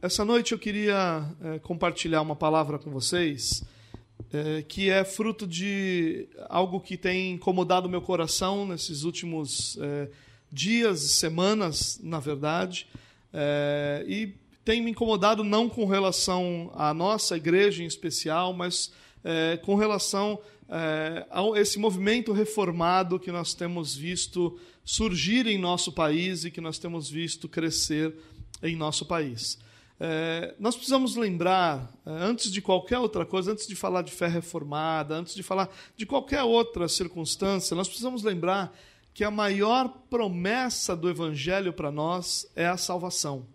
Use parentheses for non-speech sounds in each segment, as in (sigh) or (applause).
essa noite eu queria é, compartilhar uma palavra com vocês é, que é fruto de algo que tem incomodado meu coração nesses últimos é, dias e semanas, na verdade, e tem me incomodado não com relação à nossa igreja em especial, mas com relação a esse movimento reformado que nós temos visto surgir em nosso país e que nós temos visto crescer em nosso país. É, nós precisamos lembrar, é, antes de qualquer outra coisa, antes de falar de fé reformada, antes de falar de qualquer outra circunstância, nós precisamos lembrar que a maior promessa do Evangelho para nós é a salvação.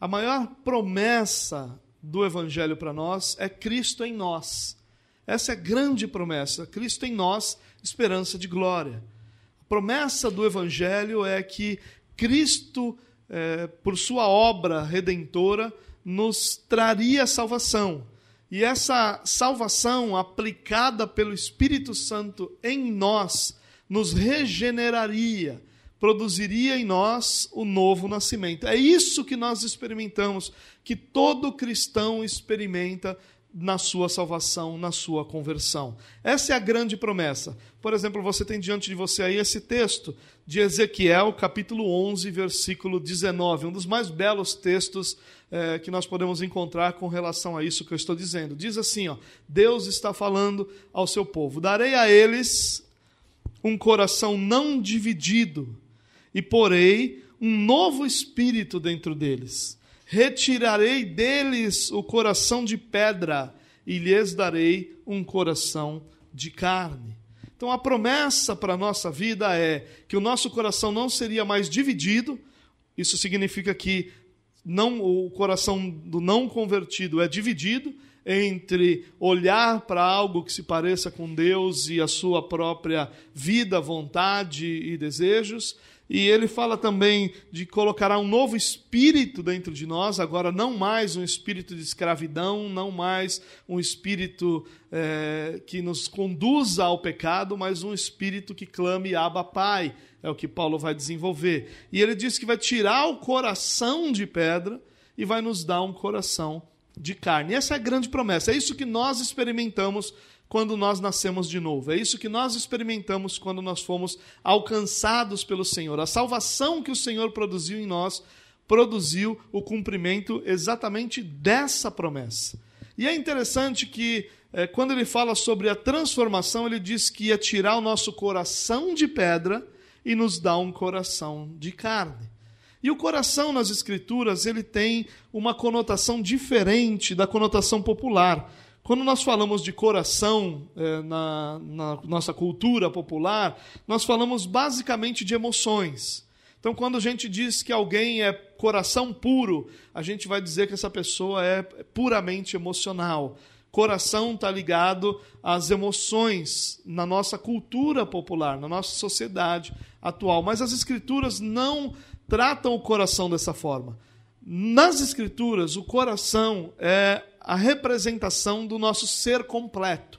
A maior promessa do Evangelho para nós é Cristo em nós. Essa é a grande promessa. Cristo em nós, esperança de glória. A promessa do Evangelho é que Cristo é, por sua obra redentora, nos traria salvação. E essa salvação aplicada pelo Espírito Santo em nós nos regeneraria, produziria em nós o novo nascimento. É isso que nós experimentamos, que todo cristão experimenta na sua salvação, na sua conversão. Essa é a grande promessa. Por exemplo, você tem diante de você aí esse texto de Ezequiel, capítulo 11, versículo 19, um dos mais belos textos é, que nós podemos encontrar com relação a isso que eu estou dizendo. Diz assim: ó, Deus está falando ao seu povo: Darei a eles um coração não dividido, e porei um novo espírito dentro deles retirarei deles o coração de pedra e lhes darei um coração de carne. Então a promessa para a nossa vida é que o nosso coração não seria mais dividido, isso significa que não o coração do não convertido é dividido entre olhar para algo que se pareça com Deus e a sua própria vida, vontade e desejos, e ele fala também de colocar um novo espírito dentro de nós, agora não mais um espírito de escravidão, não mais um espírito é, que nos conduza ao pecado, mas um espírito que clame Abba Pai. É o que Paulo vai desenvolver. E ele diz que vai tirar o coração de pedra e vai nos dar um coração de carne. E essa é a grande promessa. É isso que nós experimentamos quando nós nascemos de novo. É isso que nós experimentamos quando nós fomos alcançados pelo Senhor. A salvação que o Senhor produziu em nós produziu o cumprimento exatamente dessa promessa. E é interessante que, é, quando ele fala sobre a transformação, ele diz que ia tirar o nosso coração de pedra e nos dar um coração de carne. E o coração nas Escrituras ele tem uma conotação diferente da conotação popular. Quando nós falamos de coração é, na, na nossa cultura popular, nós falamos basicamente de emoções. Então, quando a gente diz que alguém é coração puro, a gente vai dizer que essa pessoa é puramente emocional. Coração está ligado às emoções na nossa cultura popular, na nossa sociedade atual. Mas as Escrituras não tratam o coração dessa forma. Nas Escrituras, o coração é a representação do nosso ser completo,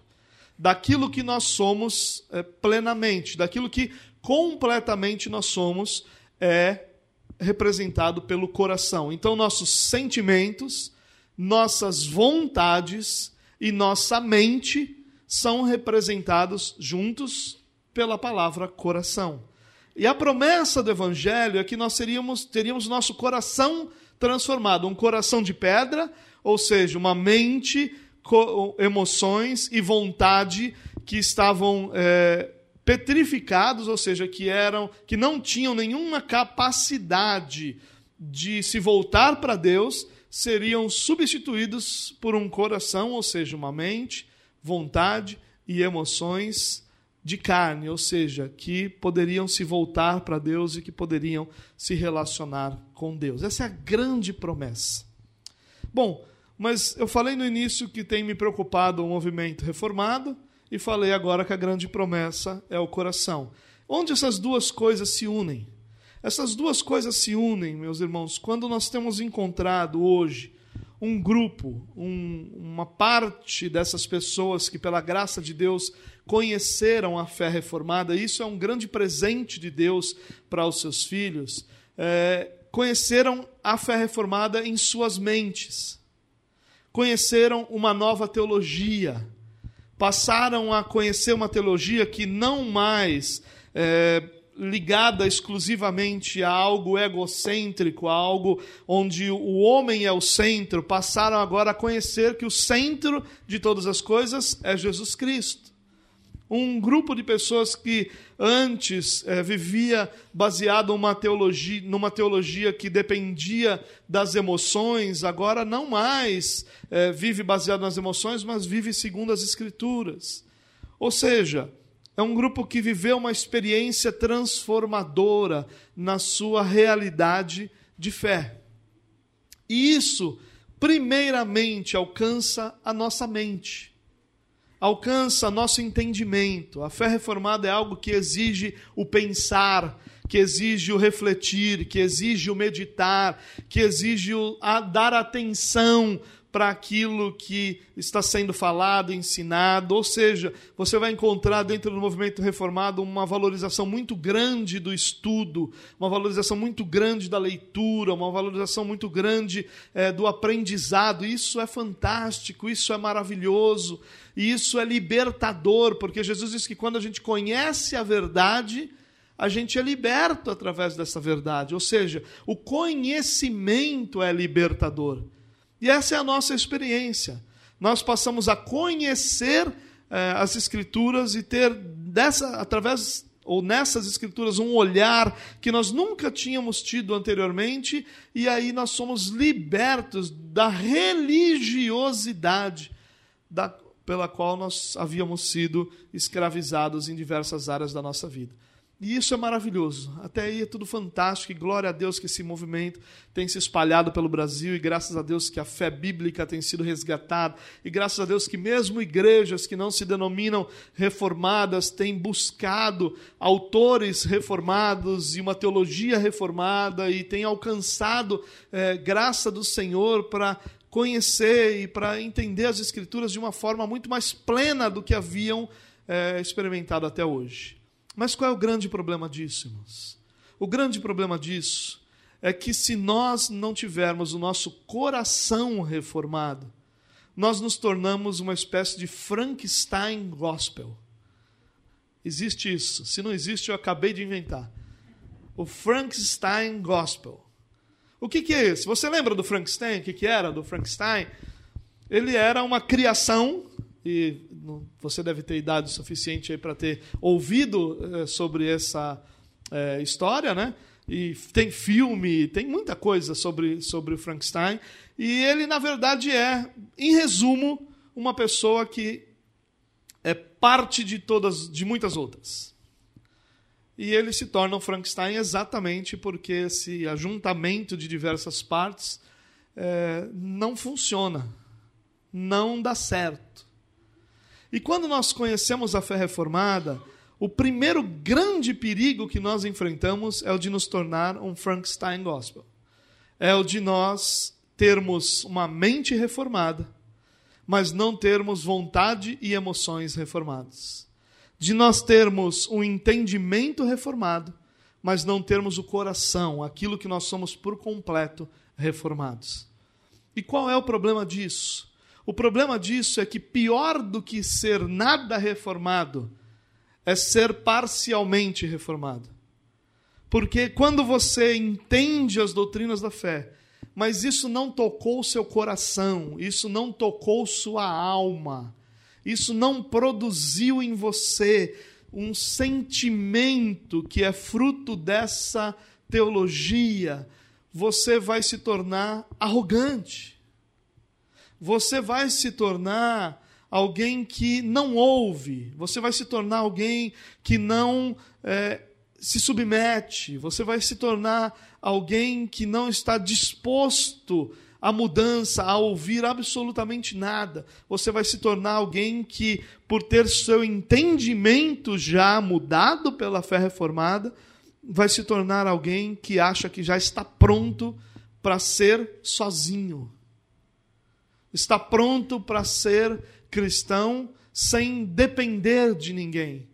daquilo que nós somos é, plenamente, daquilo que completamente nós somos é representado pelo coração. Então, nossos sentimentos, nossas vontades e nossa mente são representados juntos pela palavra coração. E a promessa do evangelho é que nós seríamos, teríamos nosso coração transformado, um coração de pedra ou seja, uma mente, emoções e vontade que estavam é, petrificados, ou seja, que eram, que não tinham nenhuma capacidade de se voltar para Deus, seriam substituídos por um coração, ou seja, uma mente, vontade e emoções de carne, ou seja, que poderiam se voltar para Deus e que poderiam se relacionar com Deus. Essa é a grande promessa. Bom, mas eu falei no início que tem me preocupado o movimento reformado e falei agora que a grande promessa é o coração. Onde essas duas coisas se unem? Essas duas coisas se unem, meus irmãos, quando nós temos encontrado hoje um grupo, um, uma parte dessas pessoas que, pela graça de Deus, conheceram a fé reformada. Isso é um grande presente de Deus para os seus filhos. É, conheceram a fé reformada em suas mentes, conheceram uma nova teologia, passaram a conhecer uma teologia que não mais é, ligada exclusivamente a algo egocêntrico, a algo onde o homem é o centro, passaram agora a conhecer que o centro de todas as coisas é Jesus Cristo. Um grupo de pessoas que antes é, vivia baseado numa teologia, numa teologia que dependia das emoções, agora não mais é, vive baseado nas emoções, mas vive segundo as Escrituras. Ou seja, é um grupo que viveu uma experiência transformadora na sua realidade de fé. E isso, primeiramente, alcança a nossa mente, alcança nosso entendimento. A fé reformada é algo que exige o pensar, que exige o refletir, que exige o meditar, que exige o dar atenção para aquilo que está sendo falado, ensinado. Ou seja, você vai encontrar dentro do movimento reformado uma valorização muito grande do estudo, uma valorização muito grande da leitura, uma valorização muito grande é, do aprendizado. Isso é fantástico, isso é maravilhoso, e isso é libertador, porque Jesus diz que quando a gente conhece a verdade, a gente é liberto através dessa verdade. Ou seja, o conhecimento é libertador. E essa é a nossa experiência. Nós passamos a conhecer eh, as Escrituras e ter dessa, através ou nessas Escrituras um olhar que nós nunca tínhamos tido anteriormente, e aí nós somos libertos da religiosidade da, pela qual nós havíamos sido escravizados em diversas áreas da nossa vida. E isso é maravilhoso. Até aí é tudo fantástico e glória a Deus que esse movimento tem se espalhado pelo Brasil e graças a Deus que a fé bíblica tem sido resgatada e graças a Deus que mesmo igrejas que não se denominam reformadas têm buscado autores reformados e uma teologia reformada e têm alcançado é, graça do Senhor para conhecer e para entender as Escrituras de uma forma muito mais plena do que haviam é, experimentado até hoje. Mas qual é o grande problema disso, irmãos? O grande problema disso é que se nós não tivermos o nosso coração reformado, nós nos tornamos uma espécie de Frankenstein gospel. Existe isso. Se não existe, eu acabei de inventar. O Frankenstein gospel. O que, que é esse? Você lembra do Frankenstein? O que, que era do Frankenstein? Ele era uma criação e você deve ter idade suficiente para ter ouvido é, sobre essa é, história, né? E tem filme, tem muita coisa sobre, sobre o Frankenstein. E ele, na verdade, é, em resumo, uma pessoa que é parte de todas, de muitas outras. E ele se torna um Frankenstein exatamente porque esse ajuntamento de diversas partes é, não funciona, não dá certo. E quando nós conhecemos a fé reformada, o primeiro grande perigo que nós enfrentamos é o de nos tornar um Frankenstein gospel. É o de nós termos uma mente reformada, mas não termos vontade e emoções reformadas. De nós termos um entendimento reformado, mas não termos o coração, aquilo que nós somos por completo reformados. E qual é o problema disso? O problema disso é que pior do que ser nada reformado é ser parcialmente reformado. Porque quando você entende as doutrinas da fé, mas isso não tocou seu coração, isso não tocou sua alma, isso não produziu em você um sentimento que é fruto dessa teologia, você vai se tornar arrogante você vai se tornar alguém que não ouve, você vai se tornar alguém que não é, se submete, você vai se tornar alguém que não está disposto à mudança, a ouvir absolutamente nada. Você vai se tornar alguém que, por ter seu entendimento já mudado pela fé reformada, vai se tornar alguém que acha que já está pronto para ser sozinho está pronto para ser cristão sem depender de ninguém.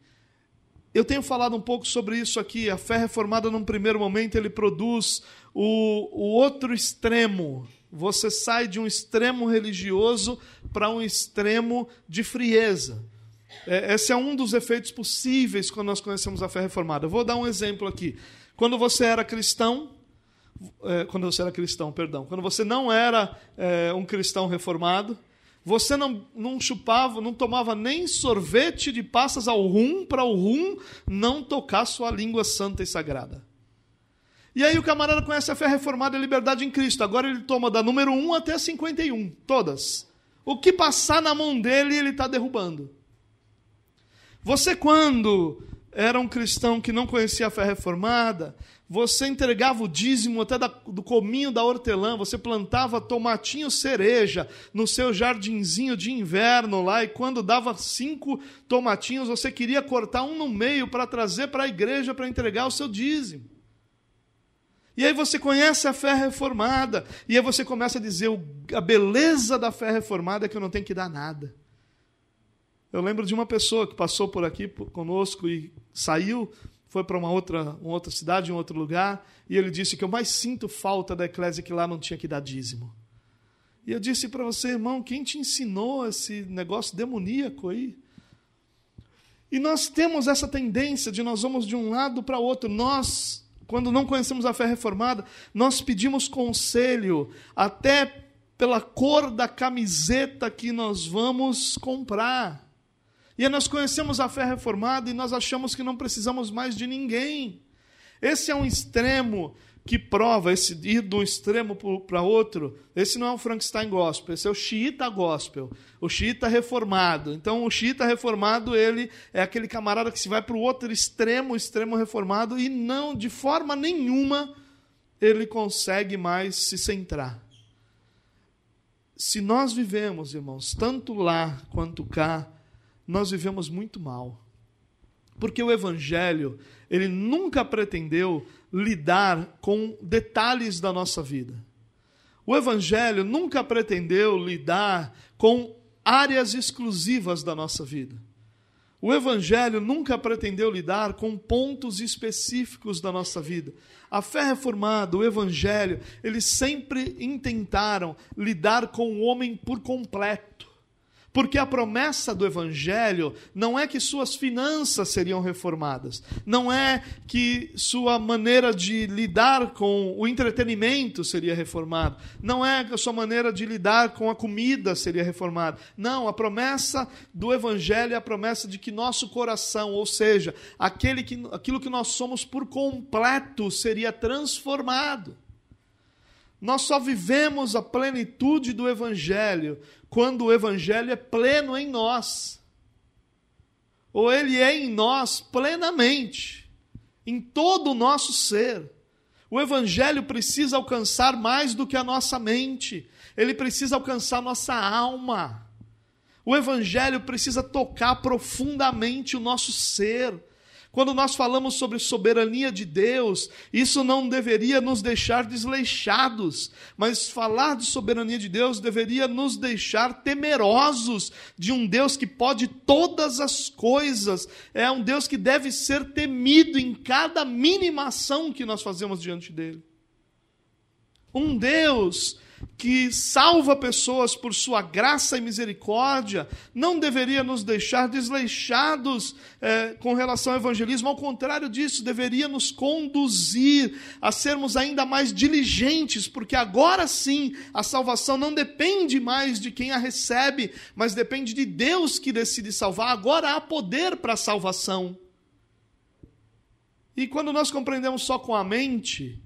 eu tenho falado um pouco sobre isso aqui. A fé reformada, num primeiro momento, ele produz o, o outro extremo. Você sai de um extremo religioso para um extremo de frieza. É, esse é um dos efeitos possíveis quando nós conhecemos a fé reformada. Eu vou dar um exemplo aqui. Quando você era cristão, é, quando você era cristão, perdão, quando você não era é, um cristão reformado, você não, não chupava, não tomava nem sorvete de passas ao rum para o rum não tocar sua língua santa e sagrada. E aí o camarada conhece a fé reformada e a liberdade em Cristo. Agora ele toma da número 1 até 51, todas. O que passar na mão dele, ele está derrubando. Você, quando era um cristão que não conhecia a fé reformada, você entregava o dízimo até da, do cominho da hortelã, você plantava tomatinho cereja no seu jardinzinho de inverno lá, e quando dava cinco tomatinhos, você queria cortar um no meio para trazer para a igreja para entregar o seu dízimo. E aí você conhece a fé reformada, e aí você começa a dizer: a beleza da fé reformada é que eu não tenho que dar nada. Eu lembro de uma pessoa que passou por aqui conosco e saiu foi para uma outra, uma outra cidade, um outro lugar, e ele disse que eu mais sinto falta da eclésia que lá não tinha que dar dízimo. E eu disse para você, irmão, quem te ensinou esse negócio demoníaco aí? E nós temos essa tendência de nós vamos de um lado para o outro. Nós, quando não conhecemos a fé reformada, nós pedimos conselho até pela cor da camiseta que nós vamos comprar. E nós conhecemos a fé reformada e nós achamos que não precisamos mais de ninguém. Esse é um extremo que prova esse ir de um extremo para outro. Esse não é o Frankenstein gospel, esse é o xiita gospel, o xiita reformado. Então, o xiita reformado ele é aquele camarada que se vai para o outro extremo, extremo reformado, e não, de forma nenhuma, ele consegue mais se centrar. Se nós vivemos, irmãos, tanto lá quanto cá, nós vivemos muito mal. Porque o evangelho, ele nunca pretendeu lidar com detalhes da nossa vida. O evangelho nunca pretendeu lidar com áreas exclusivas da nossa vida. O Evangelho nunca pretendeu lidar com pontos específicos da nossa vida. A fé reformada, o Evangelho, eles sempre intentaram lidar com o homem por completo. Porque a promessa do Evangelho não é que suas finanças seriam reformadas, não é que sua maneira de lidar com o entretenimento seria reformada, não é que a sua maneira de lidar com a comida seria reformada. Não, a promessa do Evangelho é a promessa de que nosso coração, ou seja, aquele que, aquilo que nós somos por completo, seria transformado. Nós só vivemos a plenitude do Evangelho quando o Evangelho é pleno em nós. Ou ele é em nós plenamente, em todo o nosso ser. O Evangelho precisa alcançar mais do que a nossa mente, ele precisa alcançar nossa alma. O Evangelho precisa tocar profundamente o nosso ser. Quando nós falamos sobre soberania de Deus, isso não deveria nos deixar desleixados, mas falar de soberania de Deus deveria nos deixar temerosos de um Deus que pode todas as coisas, é um Deus que deve ser temido em cada mínima ação que nós fazemos diante dele. Um Deus que salva pessoas por sua graça e misericórdia, não deveria nos deixar desleixados é, com relação ao evangelismo, ao contrário disso, deveria nos conduzir a sermos ainda mais diligentes, porque agora sim a salvação não depende mais de quem a recebe, mas depende de Deus que decide salvar. Agora há poder para a salvação. E quando nós compreendemos só com a mente,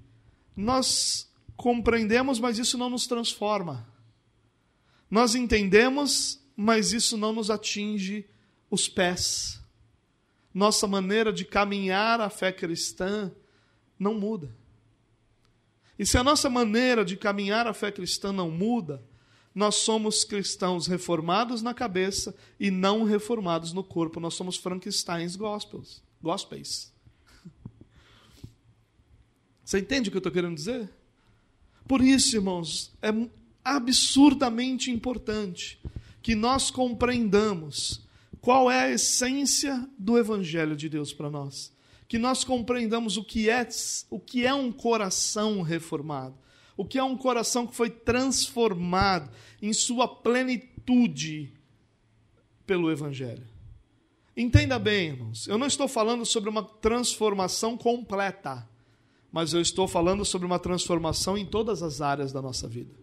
nós compreendemos, mas isso não nos transforma. Nós entendemos, mas isso não nos atinge os pés. Nossa maneira de caminhar a fé cristã não muda. E se a nossa maneira de caminhar a fé cristã não muda, nós somos cristãos reformados na cabeça e não reformados no corpo. Nós somos Frankensteins gospels, gospels. Você entende o que eu estou querendo dizer? Por isso, irmãos, é absurdamente importante que nós compreendamos qual é a essência do evangelho de Deus para nós. Que nós compreendamos o que é o que é um coração reformado, o que é um coração que foi transformado em sua plenitude pelo evangelho. Entenda bem, irmãos, eu não estou falando sobre uma transformação completa, mas eu estou falando sobre uma transformação em todas as áreas da nossa vida.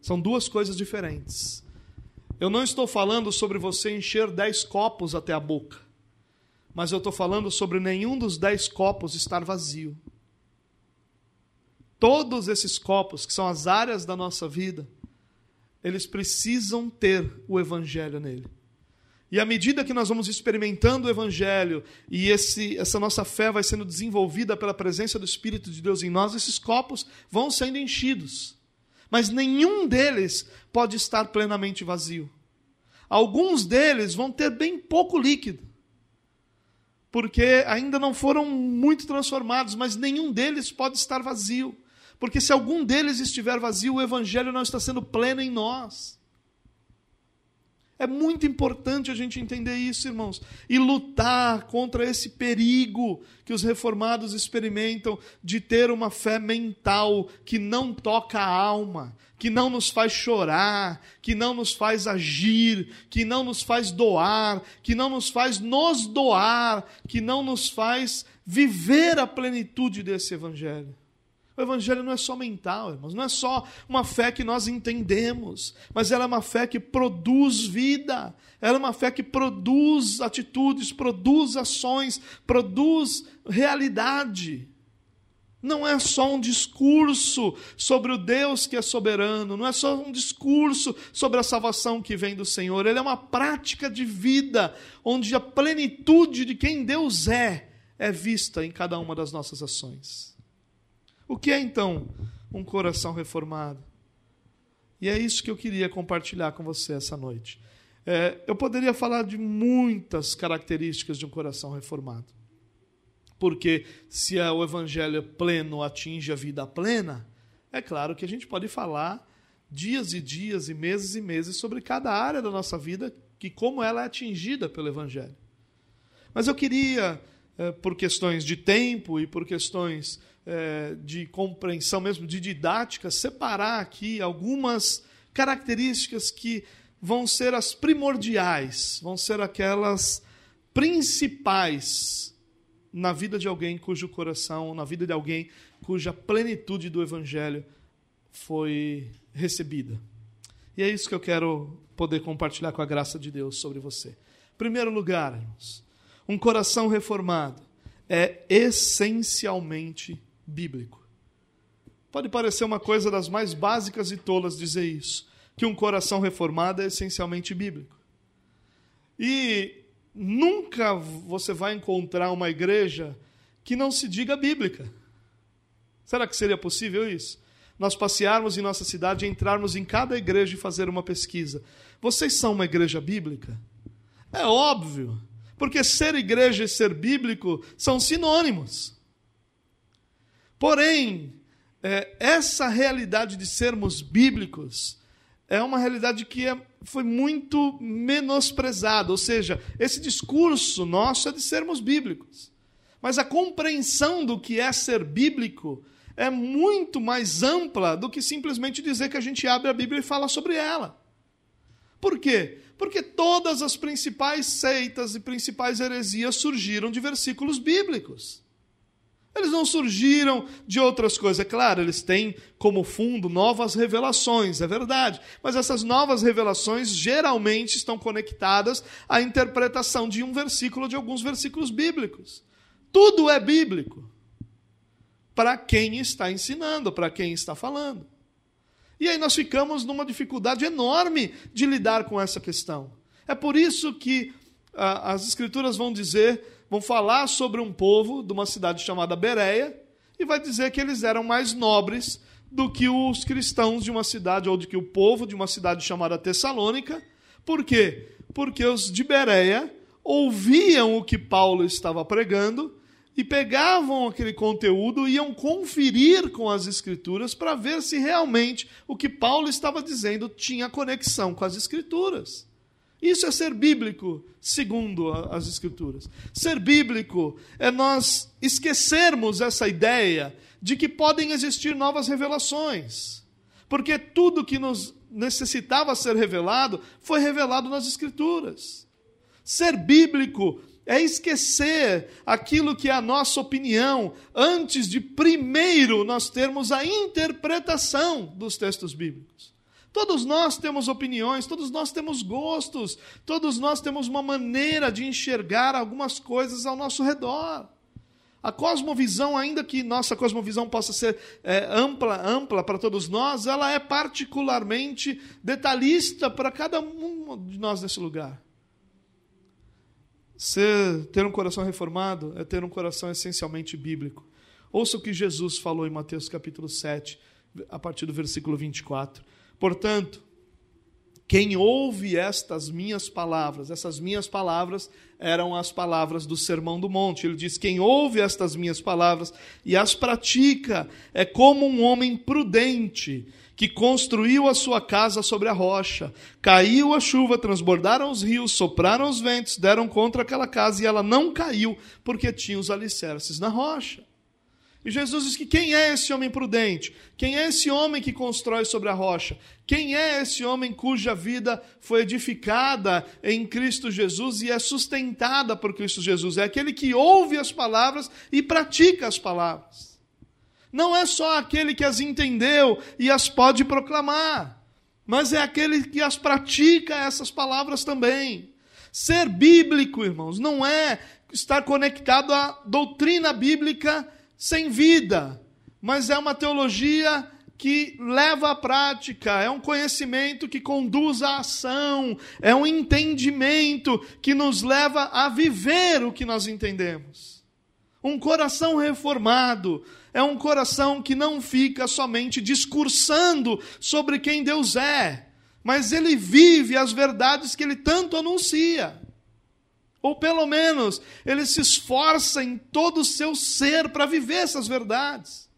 São duas coisas diferentes. Eu não estou falando sobre você encher dez copos até a boca, mas eu estou falando sobre nenhum dos dez copos estar vazio. Todos esses copos, que são as áreas da nossa vida, eles precisam ter o Evangelho nele. E à medida que nós vamos experimentando o Evangelho e esse, essa nossa fé vai sendo desenvolvida pela presença do Espírito de Deus em nós, esses copos vão sendo enchidos mas nenhum deles pode estar plenamente vazio. Alguns deles vão ter bem pouco líquido, porque ainda não foram muito transformados, mas nenhum deles pode estar vazio. Porque se algum deles estiver vazio, o evangelho não está sendo pleno em nós. É muito importante a gente entender isso, irmãos, e lutar contra esse perigo que os reformados experimentam de ter uma fé mental que não toca a alma, que não nos faz chorar, que não nos faz agir, que não nos faz doar, que não nos faz nos doar, que não nos faz viver a plenitude desse evangelho. O Evangelho não é só mental, irmãos, não é só uma fé que nós entendemos, mas ela é uma fé que produz vida, ela é uma fé que produz atitudes, produz ações, produz realidade. Não é só um discurso sobre o Deus que é soberano, não é só um discurso sobre a salvação que vem do Senhor, ele é uma prática de vida, onde a plenitude de quem Deus é é vista em cada uma das nossas ações. O que é então um coração reformado? E é isso que eu queria compartilhar com você essa noite. É, eu poderia falar de muitas características de um coração reformado. Porque se o evangelho pleno atinge a vida plena, é claro que a gente pode falar dias e dias e meses e meses sobre cada área da nossa vida que como ela é atingida pelo evangelho. Mas eu queria, é, por questões de tempo e por questões é, de compreensão mesmo, de didática, separar aqui algumas características que vão ser as primordiais, vão ser aquelas principais na vida de alguém cujo coração, na vida de alguém cuja plenitude do Evangelho foi recebida. E é isso que eu quero poder compartilhar com a graça de Deus sobre você. Primeiro lugar, irmãos, um coração reformado é essencialmente bíblico. Pode parecer uma coisa das mais básicas e tolas dizer isso, que um coração reformado é essencialmente bíblico. E nunca você vai encontrar uma igreja que não se diga bíblica. Será que seria possível isso? Nós passearmos em nossa cidade, entrarmos em cada igreja e fazer uma pesquisa. Vocês são uma igreja bíblica? É óbvio, porque ser igreja e ser bíblico são sinônimos. Porém, é, essa realidade de sermos bíblicos é uma realidade que é, foi muito menosprezada. Ou seja, esse discurso nosso é de sermos bíblicos. Mas a compreensão do que é ser bíblico é muito mais ampla do que simplesmente dizer que a gente abre a Bíblia e fala sobre ela. Por quê? Porque todas as principais seitas e principais heresias surgiram de versículos bíblicos. Eles não surgiram de outras coisas. É claro, eles têm como fundo novas revelações, é verdade. Mas essas novas revelações geralmente estão conectadas à interpretação de um versículo, de alguns versículos bíblicos. Tudo é bíblico. Para quem está ensinando, para quem está falando. E aí nós ficamos numa dificuldade enorme de lidar com essa questão. É por isso que ah, as Escrituras vão dizer vão falar sobre um povo de uma cidade chamada Bereia e vai dizer que eles eram mais nobres do que os cristãos de uma cidade ou do que o povo de uma cidade chamada Tessalônica. Por quê? Porque os de Bereia ouviam o que Paulo estava pregando e pegavam aquele conteúdo e iam conferir com as escrituras para ver se realmente o que Paulo estava dizendo tinha conexão com as escrituras. Isso é ser bíblico, segundo as Escrituras. Ser bíblico é nós esquecermos essa ideia de que podem existir novas revelações. Porque tudo que nos necessitava ser revelado foi revelado nas Escrituras. Ser bíblico é esquecer aquilo que é a nossa opinião antes de primeiro nós termos a interpretação dos textos bíblicos. Todos nós temos opiniões, todos nós temos gostos, todos nós temos uma maneira de enxergar algumas coisas ao nosso redor. A cosmovisão, ainda que nossa cosmovisão possa ser é, ampla, ampla para todos nós, ela é particularmente detalhista para cada um de nós nesse lugar. Ser, ter um coração reformado é ter um coração essencialmente bíblico. Ouça o que Jesus falou em Mateus capítulo 7, a partir do versículo 24. Portanto, quem ouve estas minhas palavras, essas minhas palavras eram as palavras do Sermão do Monte. Ele diz: Quem ouve estas minhas palavras e as pratica é como um homem prudente que construiu a sua casa sobre a rocha. Caiu a chuva, transbordaram os rios, sopraram os ventos, deram contra aquela casa e ela não caiu, porque tinha os alicerces na rocha. E Jesus diz que quem é esse homem prudente? Quem é esse homem que constrói sobre a rocha? Quem é esse homem cuja vida foi edificada em Cristo Jesus e é sustentada por Cristo Jesus? É aquele que ouve as palavras e pratica as palavras. Não é só aquele que as entendeu e as pode proclamar, mas é aquele que as pratica essas palavras também. Ser bíblico, irmãos, não é estar conectado à doutrina bíblica sem vida, mas é uma teologia que leva à prática, é um conhecimento que conduz à ação, é um entendimento que nos leva a viver o que nós entendemos. Um coração reformado é um coração que não fica somente discursando sobre quem Deus é, mas ele vive as verdades que ele tanto anuncia. Ou pelo menos, ele se esforça em todo o seu ser para viver essas verdades.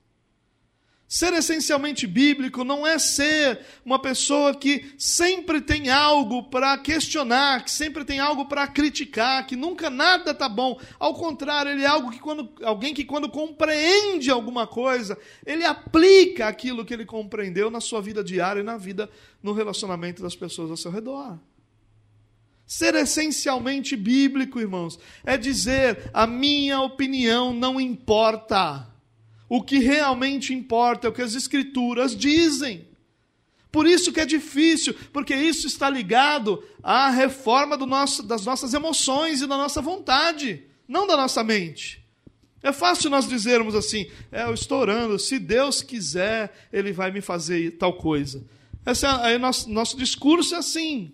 Ser essencialmente bíblico não é ser uma pessoa que sempre tem algo para questionar, que sempre tem algo para criticar, que nunca nada está bom. Ao contrário, ele é algo que quando, alguém que quando compreende alguma coisa, ele aplica aquilo que ele compreendeu na sua vida diária e na vida, no relacionamento das pessoas ao seu redor. Ser essencialmente bíblico, irmãos, é dizer: a minha opinião não importa. O que realmente importa é o que as Escrituras dizem. Por isso que é difícil, porque isso está ligado à reforma nosso, das nossas emoções e da nossa vontade, não da nossa mente. É fácil nós dizermos assim: é, eu estou orando, se Deus quiser, Ele vai me fazer tal coisa. Esse é, nosso, nosso discurso é assim.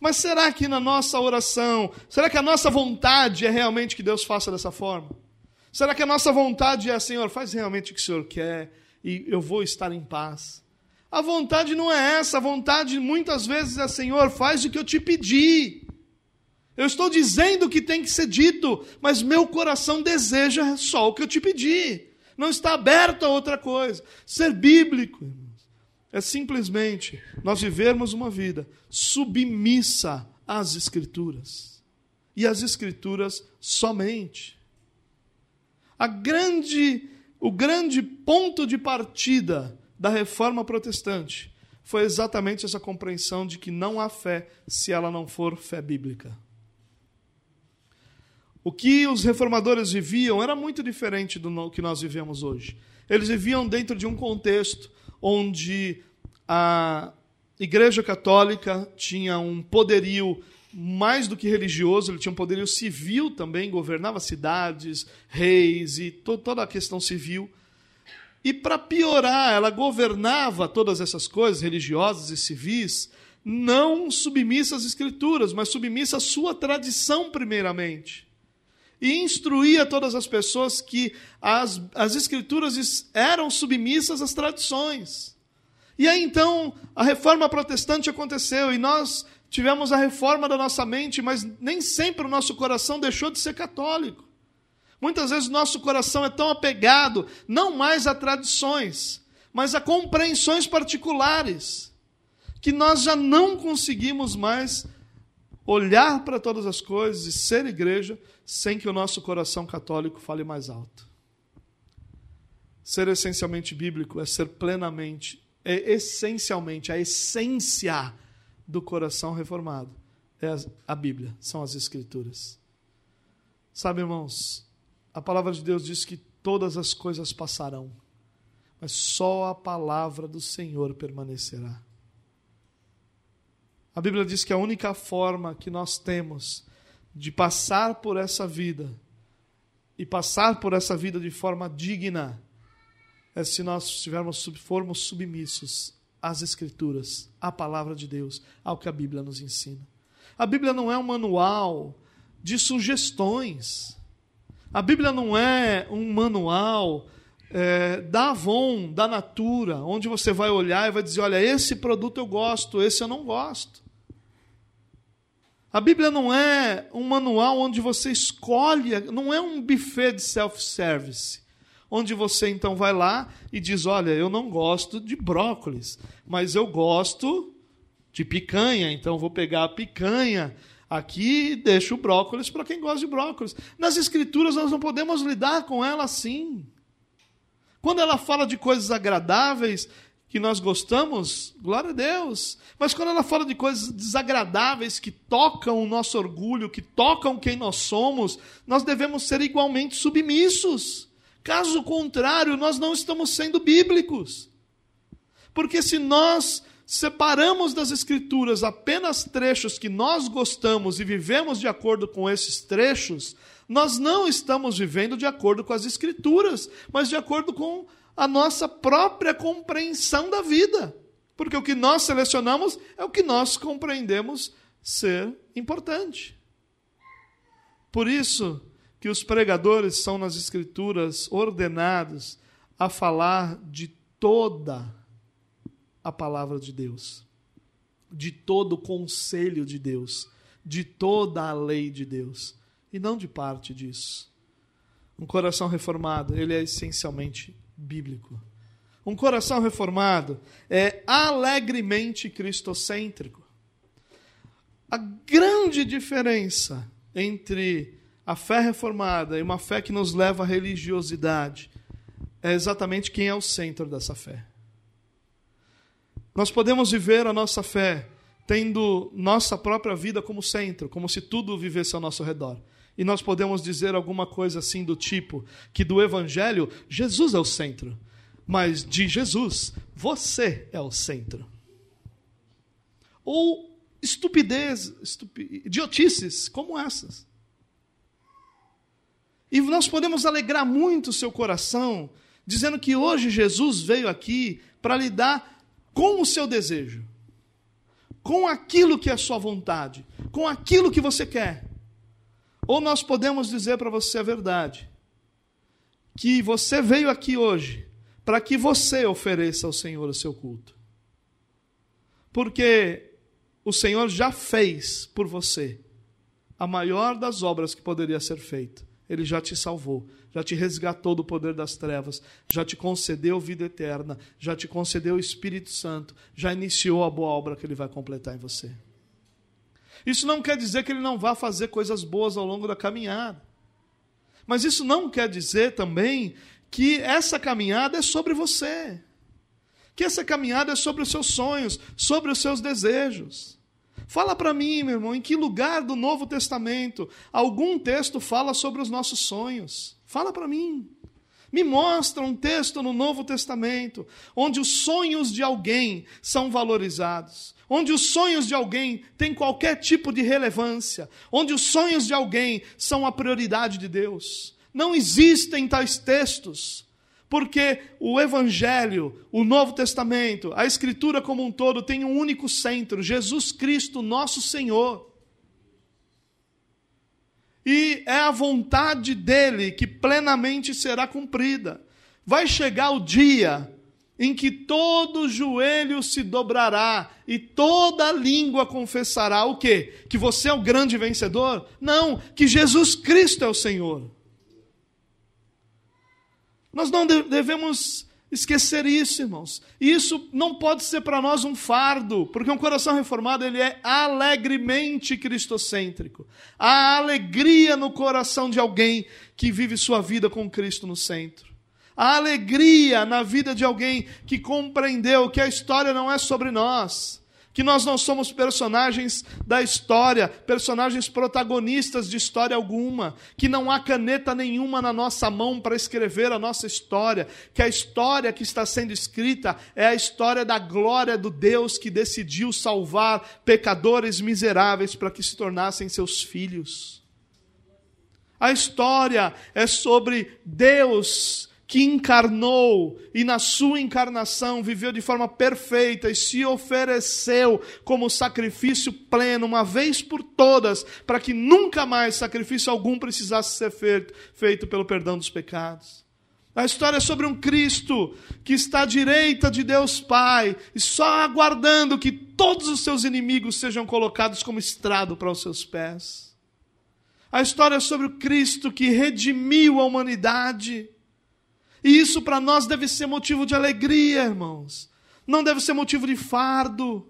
Mas será que na nossa oração, será que a nossa vontade é realmente que Deus faça dessa forma? Será que a nossa vontade é, Senhor, faz realmente o que o Senhor quer e eu vou estar em paz? A vontade não é essa, a vontade muitas vezes é, Senhor, faz o que eu te pedi. Eu estou dizendo o que tem que ser dito, mas meu coração deseja só o que eu te pedi. Não está aberto a outra coisa. Ser bíblico, irmãos, é simplesmente nós vivermos uma vida submissa às Escrituras. E às Escrituras somente. A grande, o grande ponto de partida da reforma protestante foi exatamente essa compreensão de que não há fé se ela não for fé bíblica. O que os reformadores viviam era muito diferente do que nós vivemos hoje. Eles viviam dentro de um contexto onde a Igreja Católica tinha um poderio mais do que religioso, ele tinha um poderio civil também, governava cidades, reis e to toda a questão civil. E para piorar, ela governava todas essas coisas religiosas e civis, não submissa às escrituras, mas submissa à sua tradição primeiramente. E instruía todas as pessoas que as, as escrituras eram submissas às tradições. E aí então a reforma protestante aconteceu e nós tivemos a reforma da nossa mente, mas nem sempre o nosso coração deixou de ser católico. Muitas vezes o nosso coração é tão apegado, não mais a tradições, mas a compreensões particulares, que nós já não conseguimos mais olhar para todas as coisas e ser igreja sem que o nosso coração católico fale mais alto. Ser essencialmente bíblico é ser plenamente, é essencialmente a essência do coração reformado. É a Bíblia, são as Escrituras. Sabe, irmãos, a palavra de Deus diz que todas as coisas passarão, mas só a palavra do Senhor permanecerá. A Bíblia diz que a única forma que nós temos de passar por essa vida e passar por essa vida de forma digna é se nós estivermos, formos submissos às Escrituras, à palavra de Deus, ao que a Bíblia nos ensina. A Bíblia não é um manual de sugestões. A Bíblia não é um manual é, da Avon, da Natura, onde você vai olhar e vai dizer: olha, esse produto eu gosto, esse eu não gosto. A Bíblia não é um manual onde você escolhe, não é um buffet de self-service, onde você então vai lá e diz: Olha, eu não gosto de brócolis, mas eu gosto de picanha, então vou pegar a picanha aqui e deixo o brócolis para quem gosta de brócolis. Nas Escrituras nós não podemos lidar com ela assim. Quando ela fala de coisas agradáveis, que nós gostamos, glória a Deus. Mas quando ela fala de coisas desagradáveis que tocam o nosso orgulho, que tocam quem nós somos, nós devemos ser igualmente submissos. Caso contrário, nós não estamos sendo bíblicos. Porque se nós separamos das Escrituras apenas trechos que nós gostamos e vivemos de acordo com esses trechos, nós não estamos vivendo de acordo com as Escrituras, mas de acordo com a nossa própria compreensão da vida. Porque o que nós selecionamos é o que nós compreendemos ser importante. Por isso que os pregadores são nas Escrituras ordenados a falar de toda a palavra de Deus, de todo o conselho de Deus, de toda a lei de Deus, e não de parte disso. Um coração reformado, ele é essencialmente bíblico. Um coração reformado é alegremente cristocêntrico. A grande diferença entre a fé reformada e uma fé que nos leva à religiosidade é exatamente quem é o centro dessa fé. Nós podemos viver a nossa fé tendo nossa própria vida como centro, como se tudo vivesse ao nosso redor. E nós podemos dizer alguma coisa assim do tipo que do evangelho Jesus é o centro, mas de Jesus você é o centro. Ou estupidez, estupi, idiotices como essas. E nós podemos alegrar muito o seu coração dizendo que hoje Jesus veio aqui para lidar com o seu desejo, com aquilo que é a sua vontade, com aquilo que você quer. Ou nós podemos dizer para você a verdade, que você veio aqui hoje para que você ofereça ao Senhor o seu culto. Porque o Senhor já fez por você a maior das obras que poderia ser feita. Ele já te salvou, já te resgatou do poder das trevas, já te concedeu vida eterna, já te concedeu o Espírito Santo, já iniciou a boa obra que ele vai completar em você. Isso não quer dizer que ele não vá fazer coisas boas ao longo da caminhada. Mas isso não quer dizer também que essa caminhada é sobre você. Que essa caminhada é sobre os seus sonhos, sobre os seus desejos. Fala para mim, meu irmão, em que lugar do Novo Testamento algum texto fala sobre os nossos sonhos? Fala para mim. Me mostra um texto no Novo Testamento onde os sonhos de alguém são valorizados, onde os sonhos de alguém têm qualquer tipo de relevância, onde os sonhos de alguém são a prioridade de Deus. Não existem tais textos, porque o Evangelho, o Novo Testamento, a Escritura como um todo tem um único centro: Jesus Cristo, nosso Senhor. E é a vontade dele que plenamente será cumprida. Vai chegar o dia em que todo joelho se dobrará e toda língua confessará o quê? Que você é o grande vencedor? Não, que Jesus Cristo é o Senhor. Nós não devemos esquecer isso, irmãos. Isso não pode ser para nós um fardo, porque um coração reformado ele é alegremente cristocêntrico. Há alegria no coração de alguém que vive sua vida com Cristo no centro. Há alegria na vida de alguém que compreendeu que a história não é sobre nós que nós não somos personagens da história, personagens protagonistas de história alguma, que não há caneta nenhuma na nossa mão para escrever a nossa história, que a história que está sendo escrita é a história da glória do Deus que decidiu salvar pecadores miseráveis para que se tornassem seus filhos. A história é sobre Deus que encarnou e na sua encarnação viveu de forma perfeita e se ofereceu como sacrifício pleno, uma vez por todas, para que nunca mais sacrifício algum precisasse ser feito, feito pelo perdão dos pecados. A história é sobre um Cristo que está à direita de Deus Pai e só aguardando que todos os seus inimigos sejam colocados como estrado para os seus pés. A história é sobre o Cristo que redimiu a humanidade e isso para nós deve ser motivo de alegria, irmãos. Não deve ser motivo de fardo.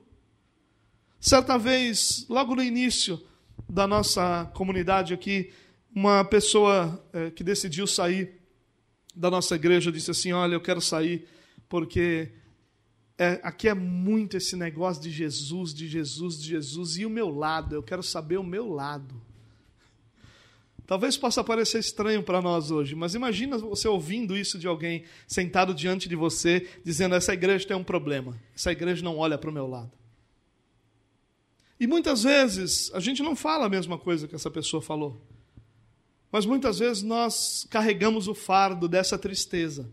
Certa vez, logo no início da nossa comunidade aqui, uma pessoa é, que decidiu sair da nossa igreja disse assim: Olha, eu quero sair porque é, aqui é muito esse negócio de Jesus, de Jesus, de Jesus, e o meu lado, eu quero saber o meu lado. Talvez possa parecer estranho para nós hoje, mas imagina você ouvindo isso de alguém sentado diante de você, dizendo: essa igreja tem um problema, essa igreja não olha para o meu lado. E muitas vezes a gente não fala a mesma coisa que essa pessoa falou, mas muitas vezes nós carregamos o fardo dessa tristeza.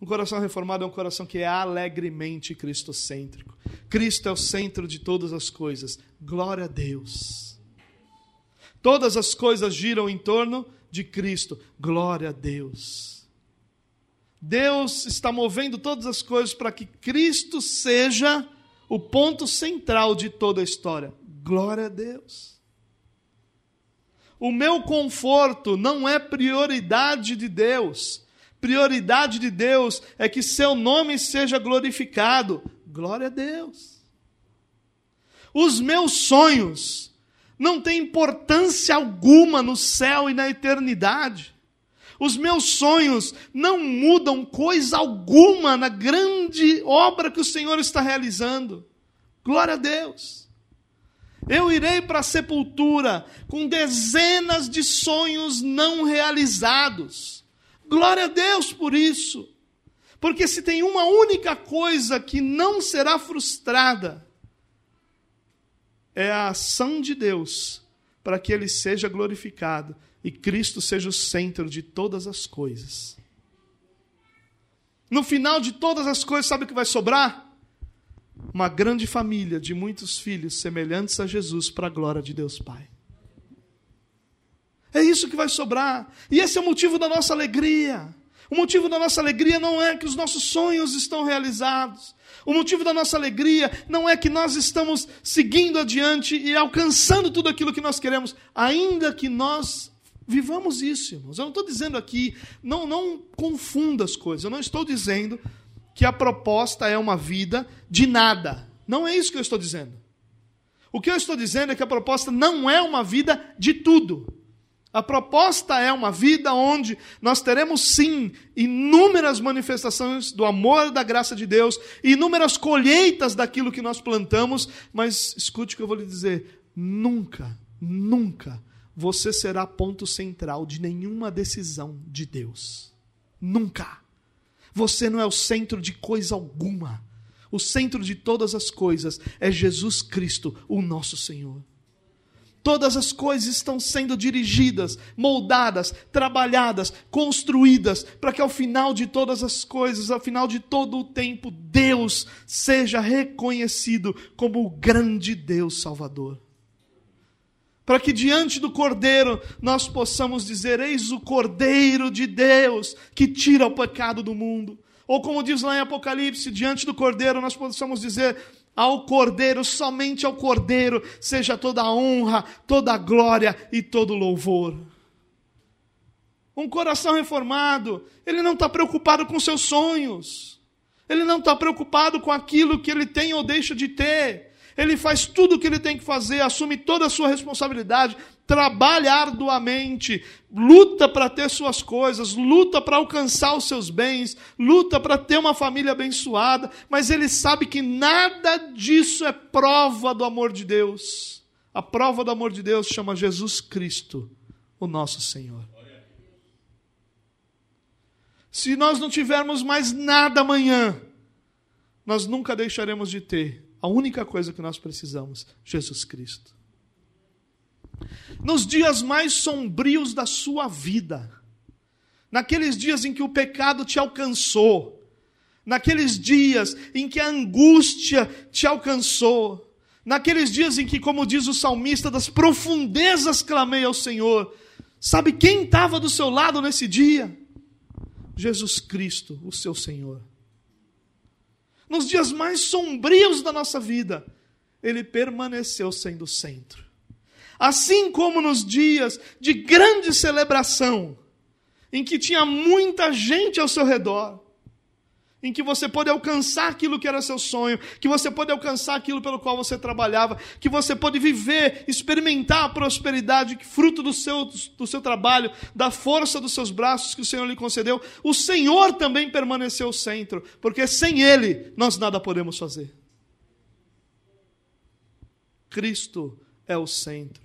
Um coração reformado é um coração que é alegremente cristocêntrico. Cristo é o centro de todas as coisas. Glória a Deus. Todas as coisas giram em torno de Cristo. Glória a Deus. Deus está movendo todas as coisas para que Cristo seja o ponto central de toda a história. Glória a Deus. O meu conforto não é prioridade de Deus. Prioridade de Deus é que seu nome seja glorificado. Glória a Deus. Os meus sonhos não tem importância alguma no céu e na eternidade. Os meus sonhos não mudam coisa alguma na grande obra que o Senhor está realizando. Glória a Deus. Eu irei para a sepultura com dezenas de sonhos não realizados. Glória a Deus por isso. Porque se tem uma única coisa que não será frustrada, é a ação de Deus para que ele seja glorificado e Cristo seja o centro de todas as coisas. No final de todas as coisas, sabe o que vai sobrar? Uma grande família de muitos filhos semelhantes a Jesus para a glória de Deus Pai. É isso que vai sobrar. E esse é o motivo da nossa alegria. O motivo da nossa alegria não é que os nossos sonhos estão realizados. O motivo da nossa alegria não é que nós estamos seguindo adiante e alcançando tudo aquilo que nós queremos, ainda que nós vivamos isso, irmãos. Eu não estou dizendo aqui, não, não confunda as coisas. Eu não estou dizendo que a proposta é uma vida de nada. Não é isso que eu estou dizendo. O que eu estou dizendo é que a proposta não é uma vida de tudo. A proposta é uma vida onde nós teremos sim inúmeras manifestações do amor da graça de Deus, inúmeras colheitas daquilo que nós plantamos, mas escute o que eu vou lhe dizer: nunca, nunca você será ponto central de nenhuma decisão de Deus. Nunca. Você não é o centro de coisa alguma. O centro de todas as coisas é Jesus Cristo, o nosso Senhor. Todas as coisas estão sendo dirigidas, moldadas, trabalhadas, construídas, para que ao final de todas as coisas, ao final de todo o tempo, Deus seja reconhecido como o grande Deus Salvador. Para que diante do Cordeiro nós possamos dizer: Eis o Cordeiro de Deus que tira o pecado do mundo. Ou como diz lá em Apocalipse, diante do Cordeiro nós possamos dizer: ao Cordeiro, somente ao Cordeiro, seja toda a honra, toda a glória e todo o louvor. Um coração reformado, ele não está preocupado com seus sonhos. Ele não está preocupado com aquilo que ele tem ou deixa de ter. Ele faz tudo o que ele tem que fazer, assume toda a sua responsabilidade, trabalha arduamente, luta para ter suas coisas, luta para alcançar os seus bens, luta para ter uma família abençoada, mas ele sabe que nada disso é prova do amor de Deus. A prova do amor de Deus chama Jesus Cristo, o nosso Senhor. Se nós não tivermos mais nada amanhã, nós nunca deixaremos de ter a única coisa que nós precisamos: Jesus Cristo. Nos dias mais sombrios da sua vida, naqueles dias em que o pecado te alcançou, naqueles dias em que a angústia te alcançou, naqueles dias em que, como diz o salmista, das profundezas clamei ao Senhor. Sabe quem estava do seu lado nesse dia? Jesus Cristo, o seu Senhor. Nos dias mais sombrios da nossa vida, ele permaneceu sendo o centro. Assim como nos dias de grande celebração, em que tinha muita gente ao seu redor, em que você pode alcançar aquilo que era seu sonho, que você pode alcançar aquilo pelo qual você trabalhava, que você pode viver, experimentar a prosperidade, fruto do seu, do seu trabalho, da força dos seus braços que o Senhor lhe concedeu. O Senhor também permaneceu o centro, porque sem Ele nós nada podemos fazer. Cristo é o centro.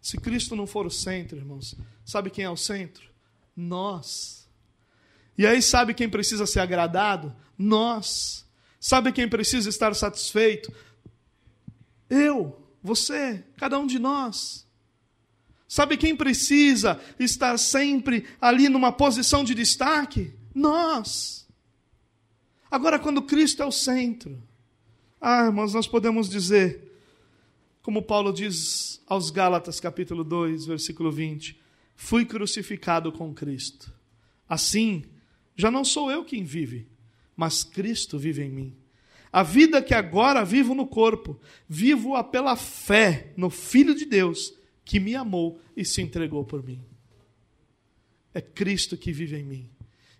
Se Cristo não for o centro, irmãos, sabe quem é o centro? Nós. E aí, sabe quem precisa ser agradado? Nós. Sabe quem precisa estar satisfeito? Eu, você, cada um de nós. Sabe quem precisa estar sempre ali numa posição de destaque? Nós. Agora, quando Cristo é o centro, ah, irmãos, nós podemos dizer, como Paulo diz aos Gálatas, capítulo 2, versículo 20: Fui crucificado com Cristo. Assim, já não sou eu quem vive, mas Cristo vive em mim. A vida que agora vivo no corpo, vivo-a pela fé no Filho de Deus, que me amou e se entregou por mim. É Cristo que vive em mim.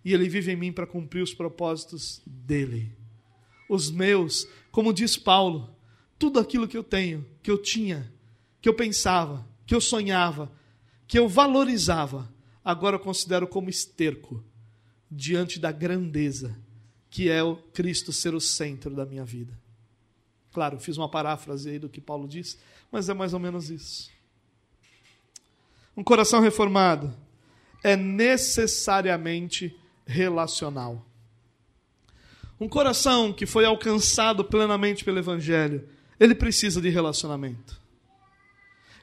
E Ele vive em mim para cumprir os propósitos dele. Os meus, como diz Paulo, tudo aquilo que eu tenho, que eu tinha, que eu pensava, que eu sonhava, que eu valorizava, agora eu considero como esterco diante da grandeza que é o Cristo ser o centro da minha vida. Claro, fiz uma paráfrase aí do que Paulo disse, mas é mais ou menos isso. Um coração reformado é necessariamente relacional. Um coração que foi alcançado plenamente pelo Evangelho, ele precisa de relacionamento.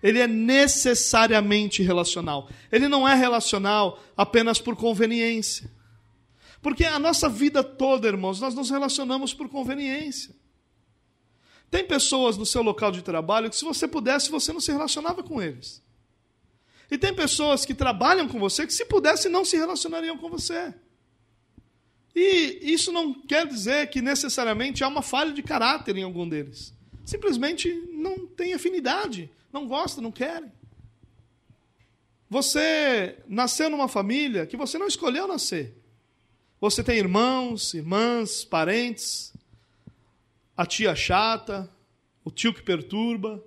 Ele é necessariamente relacional. Ele não é relacional apenas por conveniência. Porque a nossa vida toda, irmãos, nós nos relacionamos por conveniência. Tem pessoas no seu local de trabalho que, se você pudesse, você não se relacionava com eles. E tem pessoas que trabalham com você que, se pudesse, não se relacionariam com você. E isso não quer dizer que necessariamente há uma falha de caráter em algum deles. Simplesmente não tem afinidade, não gosta, não querem. Você nasceu numa família que você não escolheu nascer. Você tem irmãos, irmãs, parentes, a tia chata, o tio que perturba,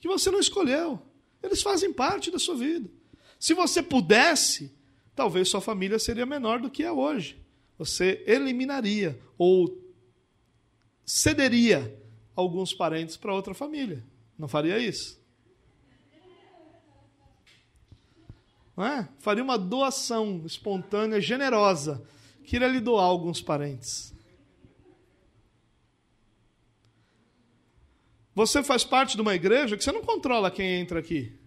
que você não escolheu. Eles fazem parte da sua vida. Se você pudesse, talvez sua família seria menor do que é hoje. Você eliminaria ou cederia alguns parentes para outra família. Não faria isso? Não é? Faria uma doação espontânea, generosa queria lhe doar alguns parentes. Você faz parte de uma igreja que você não controla quem entra aqui.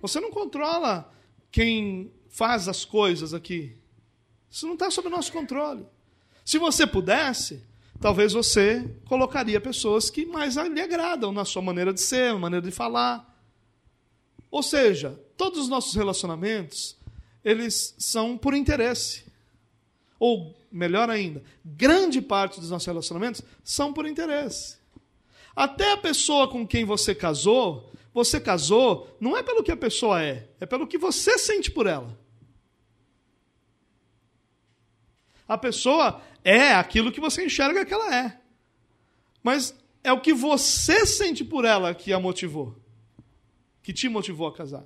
Você não controla quem faz as coisas aqui. Isso não está sob nosso controle. Se você pudesse, talvez você colocaria pessoas que mais lhe agradam na sua maneira de ser, na maneira de falar. Ou seja, todos os nossos relacionamentos eles são por interesse. Ou, melhor ainda, grande parte dos nossos relacionamentos são por interesse. Até a pessoa com quem você casou, Você casou não é pelo que a pessoa é, é pelo que você sente por ela. A pessoa é aquilo que você enxerga que ela é. Mas é o que você sente por ela que a motivou, que te motivou a casar.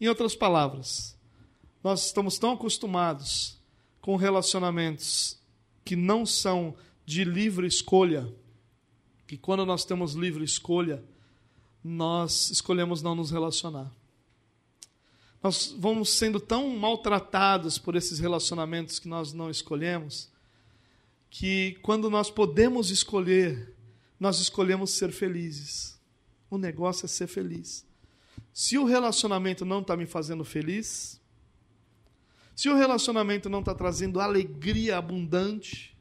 Em outras palavras, nós estamos tão acostumados com relacionamentos que não são de livre escolha, que quando nós temos livre escolha, nós escolhemos não nos relacionar. Nós vamos sendo tão maltratados por esses relacionamentos que nós não escolhemos, que quando nós podemos escolher, nós escolhemos ser felizes. O negócio é ser feliz. Se o relacionamento não está me fazendo feliz, se o relacionamento não está trazendo alegria abundante,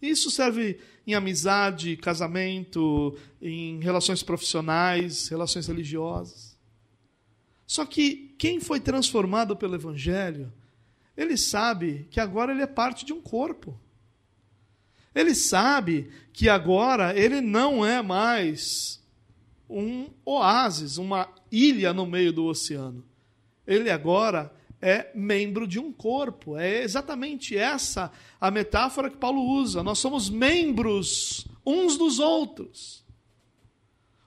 isso serve em amizade, casamento, em relações profissionais, relações religiosas. Só que quem foi transformado pelo Evangelho, ele sabe que agora ele é parte de um corpo. Ele sabe que agora ele não é mais um oásis, uma ilha no meio do oceano. Ele agora é membro de um corpo. É exatamente essa a metáfora que Paulo usa. Nós somos membros uns dos outros.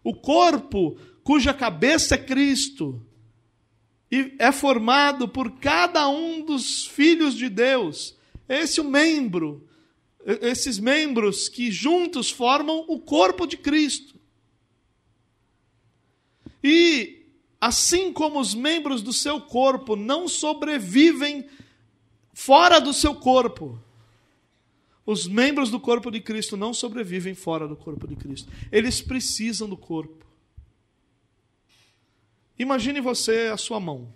O corpo, cuja cabeça é Cristo, e é formado por cada um dos filhos de Deus. Esse é o membro, esses membros que juntos formam o corpo de Cristo. E assim como os membros do seu corpo não sobrevivem fora do seu corpo, os membros do corpo de Cristo não sobrevivem fora do corpo de Cristo. Eles precisam do corpo. Imagine você a sua mão.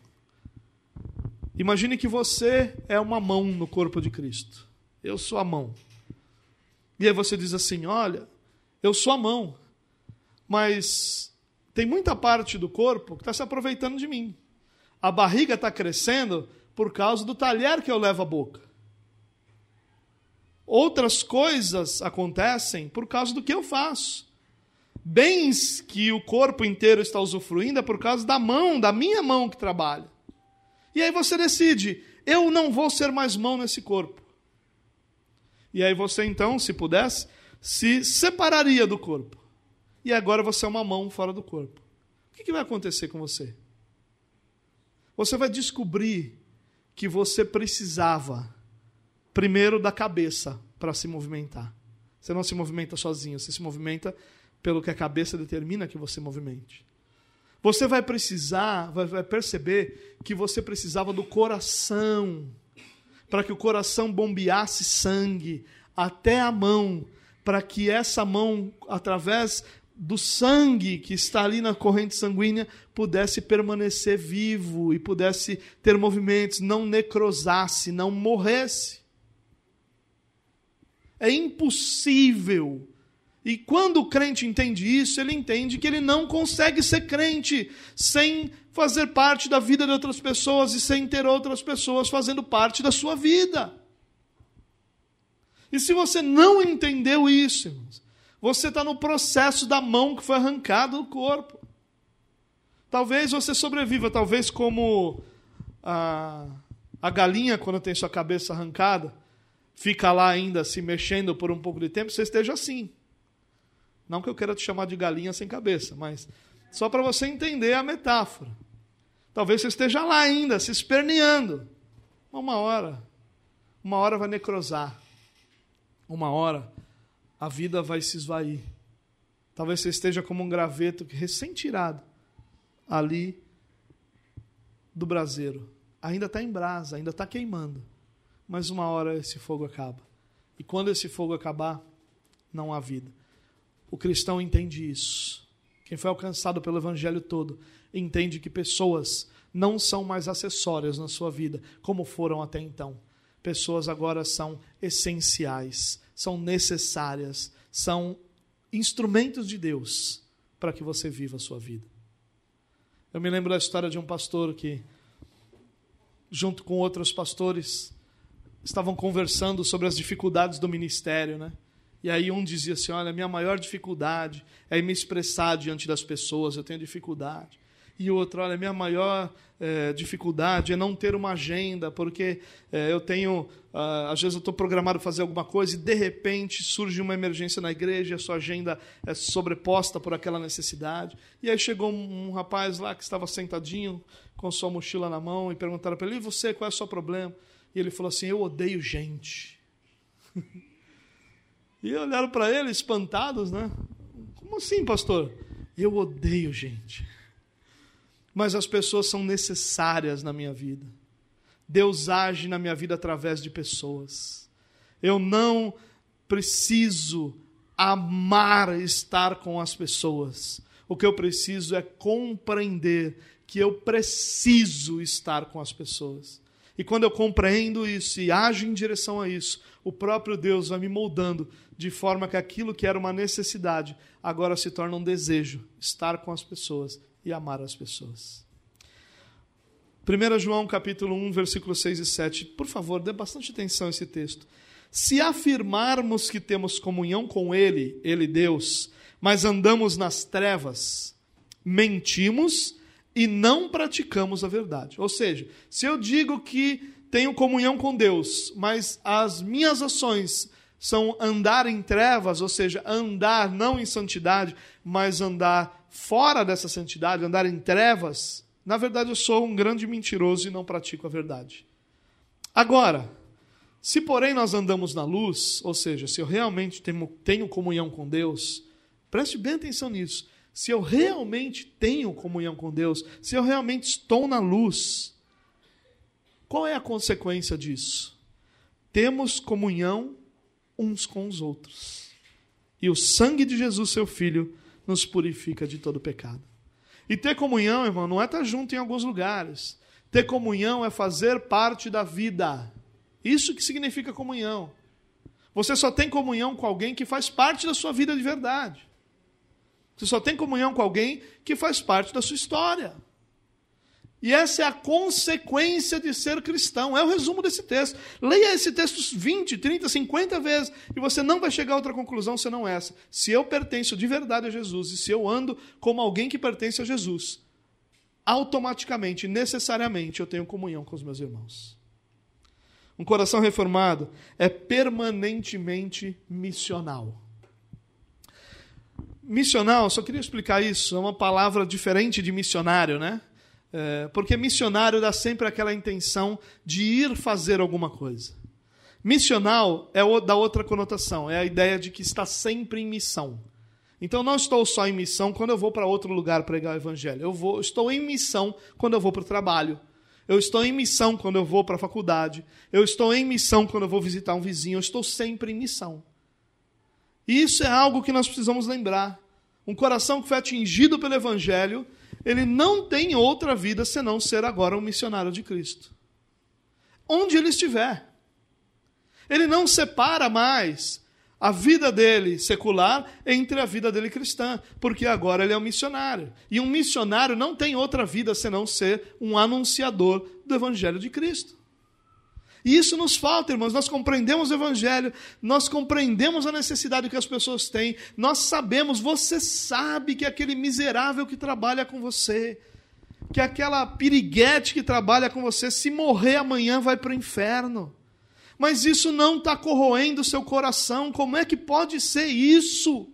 Imagine que você é uma mão no corpo de Cristo. Eu sou a mão. E aí você diz assim: Olha, eu sou a mão, mas tem muita parte do corpo que está se aproveitando de mim. A barriga está crescendo por causa do talher que eu levo à boca. Outras coisas acontecem por causa do que eu faço. Bens que o corpo inteiro está usufruindo é por causa da mão, da minha mão que trabalha. E aí você decide, eu não vou ser mais mão nesse corpo. E aí você então, se pudesse, se separaria do corpo e agora você é uma mão fora do corpo. O que vai acontecer com você? Você vai descobrir que você precisava, primeiro, da cabeça para se movimentar. Você não se movimenta sozinho, você se movimenta pelo que a cabeça determina que você movimente. Você vai precisar, vai, perceber que você precisava do coração, para que o coração bombeasse sangue até a mão, para que essa mão, através do sangue que está ali na corrente sanguínea pudesse permanecer vivo e pudesse ter movimentos, não necrosasse, não morresse. É impossível. E quando o crente entende isso, ele entende que ele não consegue ser crente sem fazer parte da vida de outras pessoas e sem ter outras pessoas fazendo parte da sua vida. E se você não entendeu isso, irmãos, você está no processo da mão que foi arrancada do corpo. Talvez você sobreviva, talvez como a, a galinha, quando tem sua cabeça arrancada, fica lá ainda se mexendo por um pouco de tempo, você esteja assim. Não que eu queira te chamar de galinha sem cabeça, mas só para você entender a metáfora. Talvez você esteja lá ainda, se esperneando. Uma hora, uma hora vai necrosar. Uma hora a vida vai se esvair. Talvez você esteja como um graveto recém-tirado ali do braseiro. Ainda está em brasa, ainda está queimando. Mas uma hora esse fogo acaba. E quando esse fogo acabar, não há vida. O cristão entende isso. Quem foi alcançado pelo evangelho todo entende que pessoas não são mais acessórias na sua vida, como foram até então. Pessoas agora são essenciais são necessárias, são instrumentos de Deus para que você viva a sua vida. Eu me lembro da história de um pastor que, junto com outros pastores, estavam conversando sobre as dificuldades do ministério, né? E aí um dizia assim: olha, minha maior dificuldade é me expressar diante das pessoas, eu tenho dificuldade. E outro, olha, minha maior é, dificuldade é não ter uma agenda, porque é, eu tenho, ah, às vezes eu estou programado fazer alguma coisa e de repente surge uma emergência na igreja, a sua agenda é sobreposta por aquela necessidade. E aí chegou um, um rapaz lá que estava sentadinho com sua mochila na mão e perguntaram para ele: e você, qual é o seu problema? E ele falou assim: eu odeio gente. (laughs) e olharam para ele espantados, né? Como assim, pastor? Eu odeio gente mas as pessoas são necessárias na minha vida. Deus age na minha vida através de pessoas. Eu não preciso amar estar com as pessoas. O que eu preciso é compreender que eu preciso estar com as pessoas. E quando eu compreendo isso e ajo em direção a isso, o próprio Deus vai me moldando de forma que aquilo que era uma necessidade agora se torna um desejo estar com as pessoas e amar as pessoas. 1 João capítulo 1, versículos 6 e 7. Por favor, dê bastante atenção a esse texto. Se afirmarmos que temos comunhão com Ele, Ele Deus, mas andamos nas trevas, mentimos e não praticamos a verdade. Ou seja, se eu digo que tenho comunhão com Deus, mas as minhas ações são andar em trevas, ou seja, andar não em santidade, mas andar fora dessa santidade, andar em trevas, na verdade eu sou um grande mentiroso e não pratico a verdade. Agora, se porém nós andamos na luz, ou seja, se eu realmente tenho, comunhão com Deus, preste bem atenção nisso. Se eu realmente tenho comunhão com Deus, se eu realmente estou na luz, qual é a consequência disso? Temos comunhão uns com os outros. E o sangue de Jesus, seu Filho, nos purifica de todo pecado. E ter comunhão, irmão, não é estar junto em alguns lugares. Ter comunhão é fazer parte da vida. Isso que significa comunhão. Você só tem comunhão com alguém que faz parte da sua vida de verdade. Você só tem comunhão com alguém que faz parte da sua história. E essa é a consequência de ser cristão. É o resumo desse texto. Leia esse texto 20, 30, 50 vezes e você não vai chegar a outra conclusão senão essa. Se eu pertenço de verdade a Jesus e se eu ando como alguém que pertence a Jesus, automaticamente, necessariamente, eu tenho comunhão com os meus irmãos. Um coração reformado é permanentemente missional. Missional, só queria explicar isso, é uma palavra diferente de missionário, né? É, porque missionário dá sempre aquela intenção de ir fazer alguma coisa. Missional é o, da outra conotação, é a ideia de que está sempre em missão. Então não estou só em missão quando eu vou para outro lugar pregar o evangelho. Eu vou, estou em missão quando eu vou para o trabalho. Eu estou em missão quando eu vou para a faculdade. Eu estou em missão quando eu vou visitar um vizinho. Eu estou sempre em missão. E isso é algo que nós precisamos lembrar. Um coração que foi atingido pelo evangelho ele não tem outra vida senão ser agora um missionário de Cristo. Onde ele estiver. Ele não separa mais a vida dele secular entre a vida dele cristã, porque agora ele é um missionário. E um missionário não tem outra vida senão ser um anunciador do Evangelho de Cristo. E isso nos falta, irmãos. Nós compreendemos o Evangelho, nós compreendemos a necessidade que as pessoas têm, nós sabemos, você sabe que aquele miserável que trabalha com você, que aquela piriguete que trabalha com você, se morrer amanhã vai para o inferno. Mas isso não está corroendo o seu coração. Como é que pode ser isso?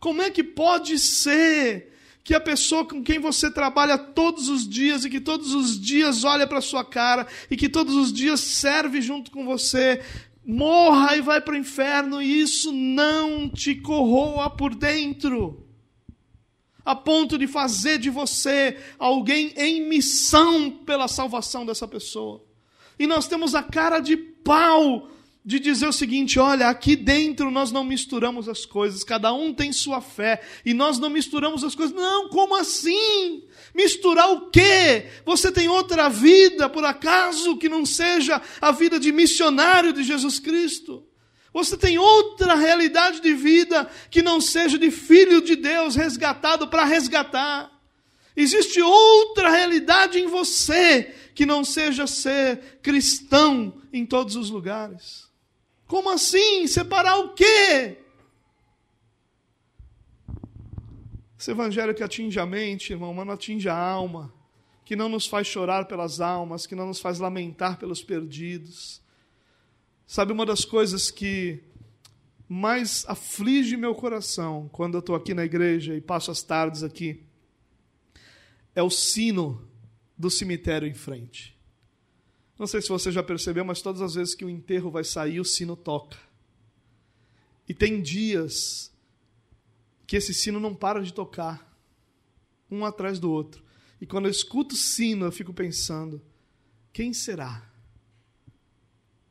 Como é que pode ser que a pessoa com quem você trabalha todos os dias e que todos os dias olha para sua cara e que todos os dias serve junto com você, morra e vai para o inferno e isso não te corroa por dentro. A ponto de fazer de você alguém em missão pela salvação dessa pessoa. E nós temos a cara de pau de dizer o seguinte: olha, aqui dentro nós não misturamos as coisas, cada um tem sua fé e nós não misturamos as coisas. Não, como assim? Misturar o quê? Você tem outra vida, por acaso, que não seja a vida de missionário de Jesus Cristo? Você tem outra realidade de vida que não seja de filho de Deus resgatado para resgatar. Existe outra realidade em você que não seja ser cristão em todos os lugares. Como assim? Separar o quê? Esse evangelho que atinge a mente, irmão, mas não atinge a alma, que não nos faz chorar pelas almas, que não nos faz lamentar pelos perdidos. Sabe uma das coisas que mais aflige meu coração quando eu estou aqui na igreja e passo as tardes aqui é o sino do cemitério em frente. Não sei se você já percebeu, mas todas as vezes que o enterro vai sair, o sino toca. E tem dias que esse sino não para de tocar, um atrás do outro. E quando eu escuto o sino, eu fico pensando: quem será?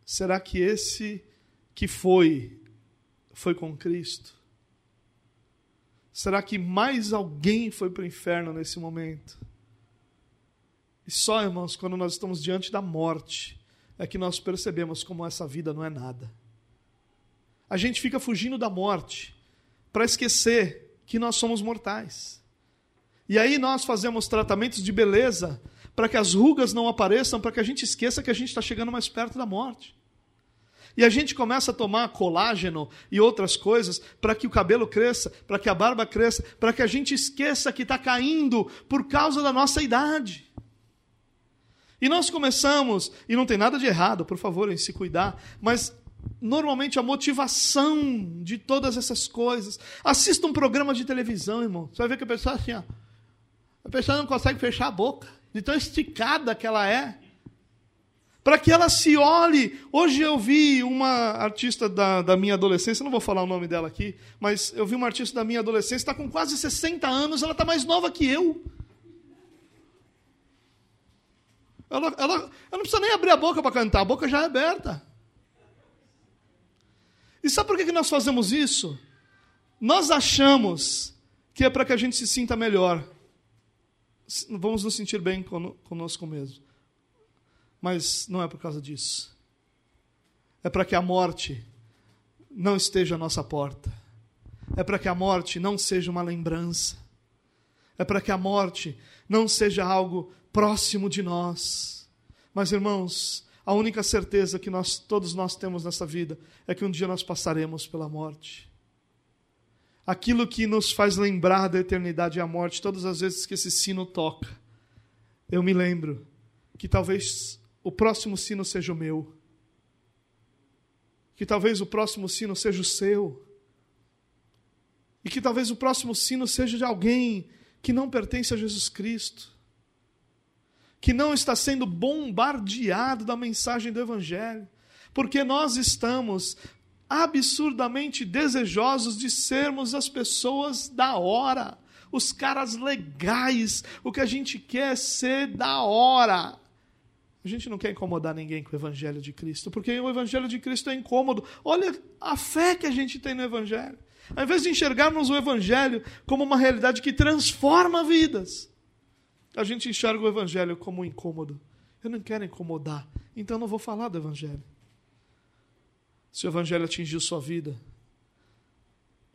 Será que esse que foi, foi com Cristo? Será que mais alguém foi para o inferno nesse momento? E só, irmãos, quando nós estamos diante da morte, é que nós percebemos como essa vida não é nada. A gente fica fugindo da morte para esquecer que nós somos mortais. E aí nós fazemos tratamentos de beleza para que as rugas não apareçam, para que a gente esqueça que a gente está chegando mais perto da morte. E a gente começa a tomar colágeno e outras coisas para que o cabelo cresça, para que a barba cresça, para que a gente esqueça que está caindo por causa da nossa idade. E nós começamos, e não tem nada de errado, por favor, em se cuidar, mas normalmente a motivação de todas essas coisas. Assista um programa de televisão, irmão. Você vai ver que a pessoa assim, ó, a pessoa não consegue fechar a boca, de tão esticada que ela é. Para que ela se olhe. Hoje eu vi uma artista da, da minha adolescência, não vou falar o nome dela aqui, mas eu vi uma artista da minha adolescência, está com quase 60 anos, ela está mais nova que eu. Ela, ela, ela não precisa nem abrir a boca para cantar, a boca já é aberta. E sabe por que nós fazemos isso? Nós achamos que é para que a gente se sinta melhor. Vamos nos sentir bem conosco mesmo. Mas não é por causa disso. É para que a morte não esteja à nossa porta. É para que a morte não seja uma lembrança. É para que a morte não seja algo próximo de nós. Mas, irmãos, a única certeza que nós todos nós temos nessa vida é que um dia nós passaremos pela morte. Aquilo que nos faz lembrar da eternidade e a morte, todas as vezes que esse sino toca, eu me lembro que talvez o próximo sino seja o meu. Que talvez o próximo sino seja o seu. E que talvez o próximo sino seja de alguém que não pertence a Jesus Cristo que não está sendo bombardeado da mensagem do Evangelho, porque nós estamos absurdamente desejosos de sermos as pessoas da hora, os caras legais, o que a gente quer é ser da hora. A gente não quer incomodar ninguém com o Evangelho de Cristo, porque o Evangelho de Cristo é incômodo. Olha a fé que a gente tem no Evangelho. Ao invés de enxergarmos o Evangelho como uma realidade que transforma vidas, a gente enxerga o evangelho como um incômodo. Eu não quero incomodar, então não vou falar do evangelho. Se o evangelho atingiu sua vida,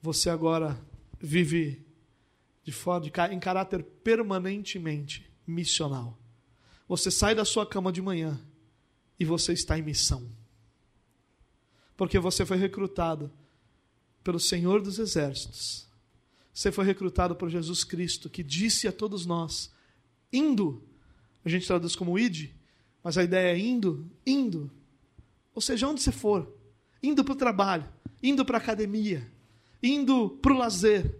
você agora vive de forma de, em caráter permanentemente missional. Você sai da sua cama de manhã e você está em missão. Porque você foi recrutado pelo Senhor dos Exércitos. Você foi recrutado por Jesus Cristo, que disse a todos nós: indo. A gente traduz como id, mas a ideia é indo, indo. Ou seja, onde você for, indo para o trabalho, indo para a academia, indo para o lazer,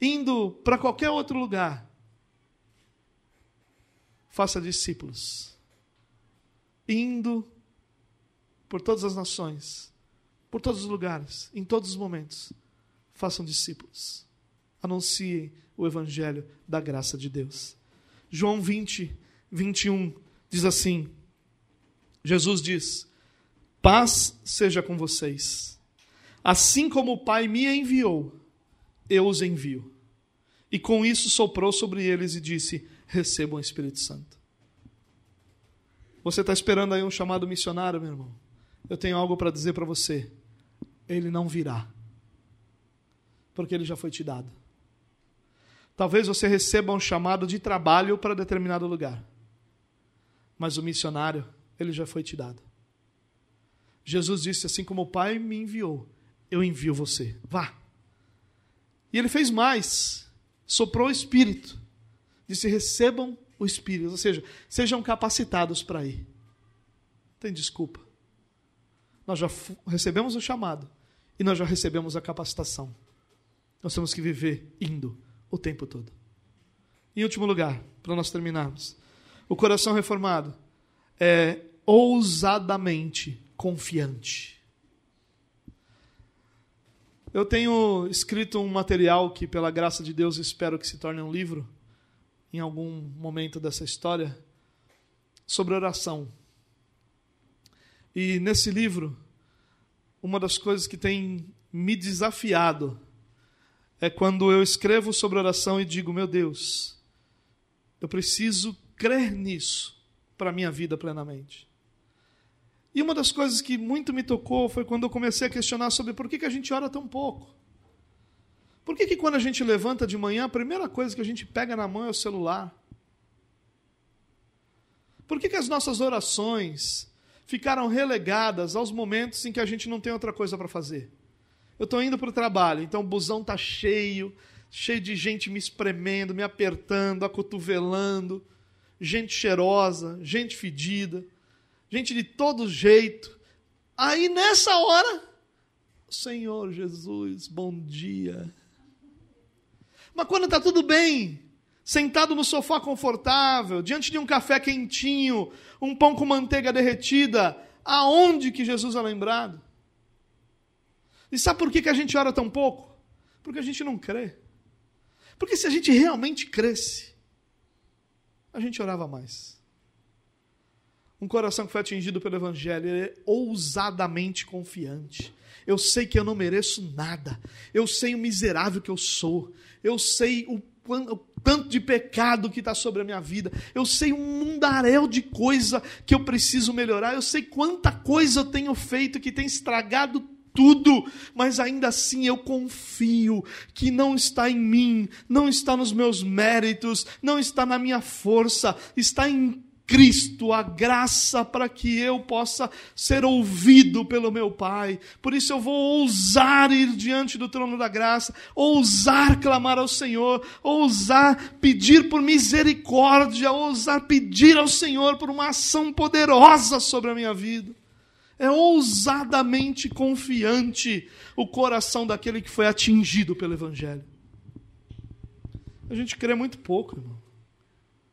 indo para qualquer outro lugar. Faça discípulos. Indo por todas as nações, por todos os lugares, em todos os momentos. Façam discípulos. Anunciem o evangelho da graça de Deus. João 20, 21 diz assim: Jesus diz: Paz seja com vocês. Assim como o Pai me enviou, eu os envio. E com isso soprou sobre eles e disse: Recebam o Espírito Santo. Você está esperando aí um chamado missionário, meu irmão? Eu tenho algo para dizer para você. Ele não virá, porque ele já foi te dado. Talvez você receba um chamado de trabalho para determinado lugar. Mas o missionário, ele já foi te dado. Jesus disse: Assim como o Pai me enviou, eu envio você. Vá. E ele fez mais: soprou o Espírito. Disse: recebam o Espírito. Ou seja, sejam capacitados para ir. Não tem desculpa. Nós já recebemos o chamado e nós já recebemos a capacitação. Nós temos que viver indo o tempo todo. Em último lugar, para nós terminarmos, o coração reformado é ousadamente confiante. Eu tenho escrito um material que, pela graça de Deus, espero que se torne um livro, em algum momento dessa história, sobre oração. E nesse livro, uma das coisas que tem me desafiado é quando eu escrevo sobre oração e digo: meu Deus, eu preciso crer nisso para a minha vida plenamente. E uma das coisas que muito me tocou foi quando eu comecei a questionar sobre por que, que a gente ora tão pouco. Por que, que quando a gente levanta de manhã, a primeira coisa que a gente pega na mão é o celular? Por que, que as nossas orações ficaram relegadas aos momentos em que a gente não tem outra coisa para fazer? Eu estou indo para o trabalho, então o busão está cheio, cheio de gente me espremendo, me apertando, acotovelando, gente cheirosa, gente fedida gente de todo jeito. Aí nessa hora, Senhor Jesus, bom dia. Mas quando está tudo bem, sentado no sofá confortável, diante de um café quentinho, um pão com manteiga derretida, aonde que Jesus é lembrado? E sabe por que, que a gente ora tão pouco? Porque a gente não crê. Porque se a gente realmente cresce, a gente orava mais. Um coração que foi atingido pelo Evangelho é ousadamente confiante. Eu sei que eu não mereço nada. Eu sei o miserável que eu sou. Eu sei o, o tanto de pecado que está sobre a minha vida. Eu sei um mundaréu de coisa que eu preciso melhorar. Eu sei quanta coisa eu tenho feito que tem estragado tudo, mas ainda assim eu confio que não está em mim, não está nos meus méritos, não está na minha força, está em Cristo, a graça para que eu possa ser ouvido pelo meu Pai. Por isso eu vou ousar ir diante do trono da graça, ousar clamar ao Senhor, ousar pedir por misericórdia, ousar pedir ao Senhor por uma ação poderosa sobre a minha vida. É ousadamente confiante o coração daquele que foi atingido pelo Evangelho. A gente crê muito pouco, irmão.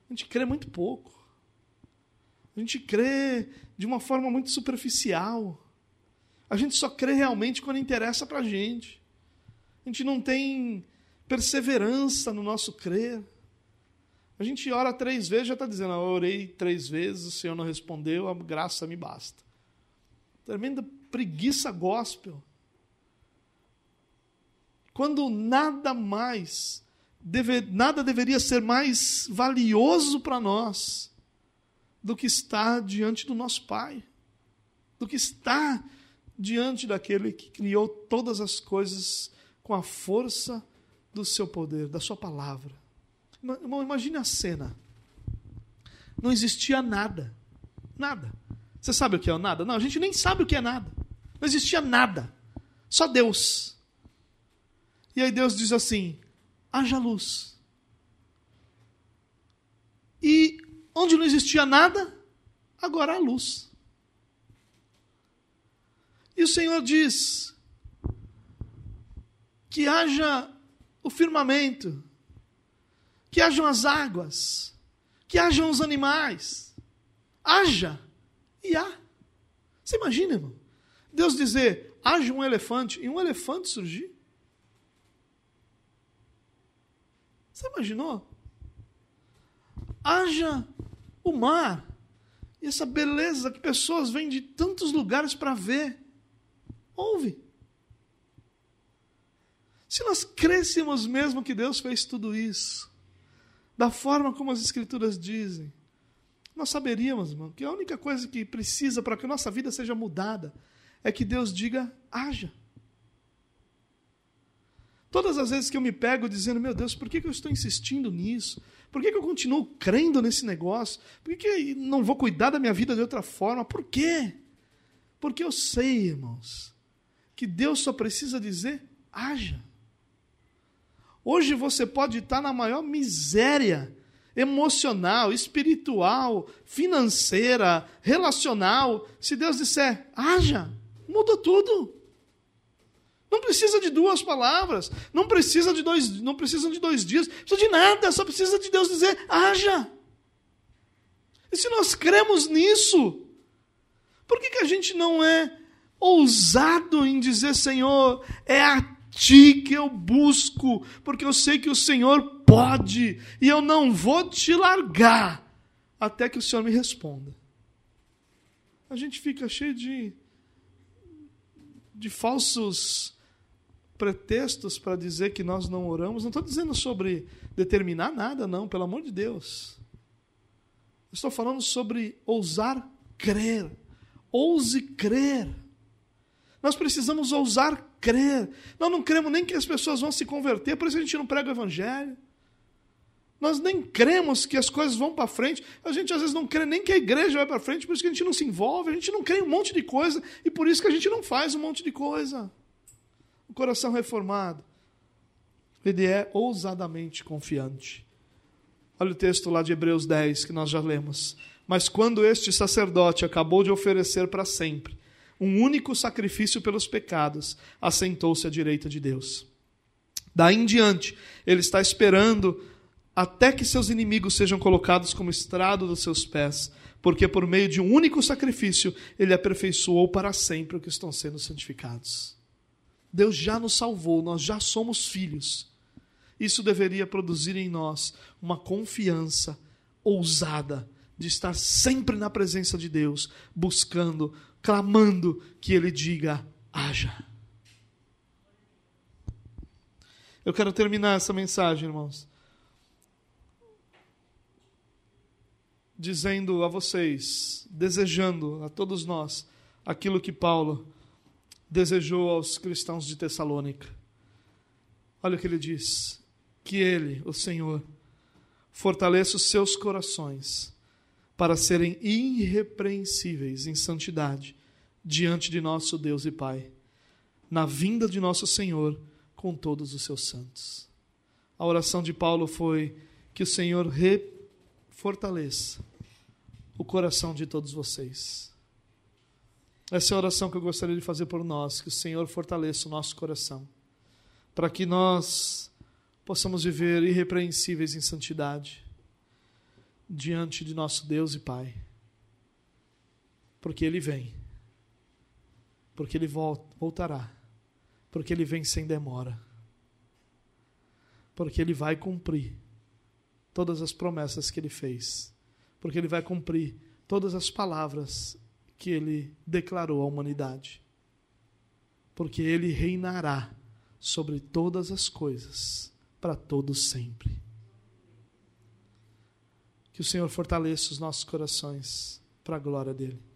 A gente crê muito pouco. A gente crê de uma forma muito superficial. A gente só crê realmente quando interessa para a gente. A gente não tem perseverança no nosso crer. A gente ora três vezes, já está dizendo, eu orei três vezes, o Senhor não respondeu, a graça me basta. Tremenda preguiça gospel. Quando nada mais, deve, nada deveria ser mais valioso para nós do que está diante do nosso Pai, do que está diante daquele que criou todas as coisas com a força do seu poder, da sua palavra. imagine a cena. Não existia nada. Nada. Você sabe o que é o nada? Não, a gente nem sabe o que é nada. Não existia nada. Só Deus. E aí Deus diz assim: haja luz. E Onde não existia nada, agora há luz. E o Senhor diz que haja o firmamento, que hajam as águas, que hajam os animais. Haja e há. Você imagina, irmão? Deus dizer, haja um elefante, e um elefante surgir. Você imaginou? Haja o mar, e essa beleza que pessoas vêm de tantos lugares para ver. Ouve. Se nós crêssemos mesmo que Deus fez tudo isso, da forma como as Escrituras dizem, nós saberíamos, irmão, que a única coisa que precisa para que a nossa vida seja mudada é que Deus diga: haja. Todas as vezes que eu me pego dizendo, meu Deus, por que, eu estou insistindo nisso? Por que, eu continuo crendo nesse negócio? Por que, que não vou cuidar da minha vida de outra forma? Por quê? Porque eu sei, irmãos, que Deus só precisa dizer: haja. Hoje você pode estar na maior miséria emocional, espiritual, financeira, relacional. Se Deus disser, haja, muda tudo. Não precisa de duas palavras, não precisa de dois, não precisa de dois dias, não precisa de nada, só precisa de Deus dizer, haja. E se nós cremos nisso, por que, que a gente não é ousado em dizer, Senhor, é a ti que eu busco, porque eu sei que o Senhor pode, e eu não vou te largar até que o Senhor me responda. A gente fica cheio de, de falsos pretextos para dizer que nós não oramos. Não estou dizendo sobre determinar nada, não, pelo amor de Deus. Estou falando sobre ousar crer. Ouse crer. Nós precisamos ousar crer. Nós não cremos nem que as pessoas vão se converter, por isso a gente não prega o evangelho. Nós nem cremos que as coisas vão para frente. A gente às vezes não crê nem que a igreja vai para frente, por isso que a gente não se envolve, a gente não crê em um monte de coisa e por isso que a gente não faz um monte de coisa. O coração reformado, ele é ousadamente confiante. Olha o texto lá de Hebreus 10 que nós já lemos. Mas quando este sacerdote acabou de oferecer para sempre um único sacrifício pelos pecados, assentou-se à direita de Deus. Daí em diante, ele está esperando até que seus inimigos sejam colocados como estrado dos seus pés, porque por meio de um único sacrifício ele aperfeiçoou para sempre os que estão sendo santificados. Deus já nos salvou, nós já somos filhos. Isso deveria produzir em nós uma confiança ousada de estar sempre na presença de Deus, buscando clamando que ele diga: haja. Eu quero terminar essa mensagem, irmãos, dizendo a vocês, desejando a todos nós aquilo que Paulo desejou aos cristãos de Tessalônica. Olha o que ele diz: que ele, o Senhor, fortaleça os seus corações para serem irrepreensíveis em santidade diante de nosso Deus e Pai, na vinda de nosso Senhor com todos os seus santos. A oração de Paulo foi que o Senhor refortaleça o coração de todos vocês. Essa é a oração que eu gostaria de fazer por nós, que o Senhor fortaleça o nosso coração, para que nós possamos viver irrepreensíveis em santidade diante de nosso Deus e Pai. Porque Ele vem. Porque Ele voltará. Porque Ele vem sem demora. Porque Ele vai cumprir todas as promessas que Ele fez. Porque Ele vai cumprir todas as palavras que Ele declarou à humanidade. Porque Ele reinará sobre todas as coisas para todos sempre. Que o Senhor fortaleça os nossos corações para a glória dele.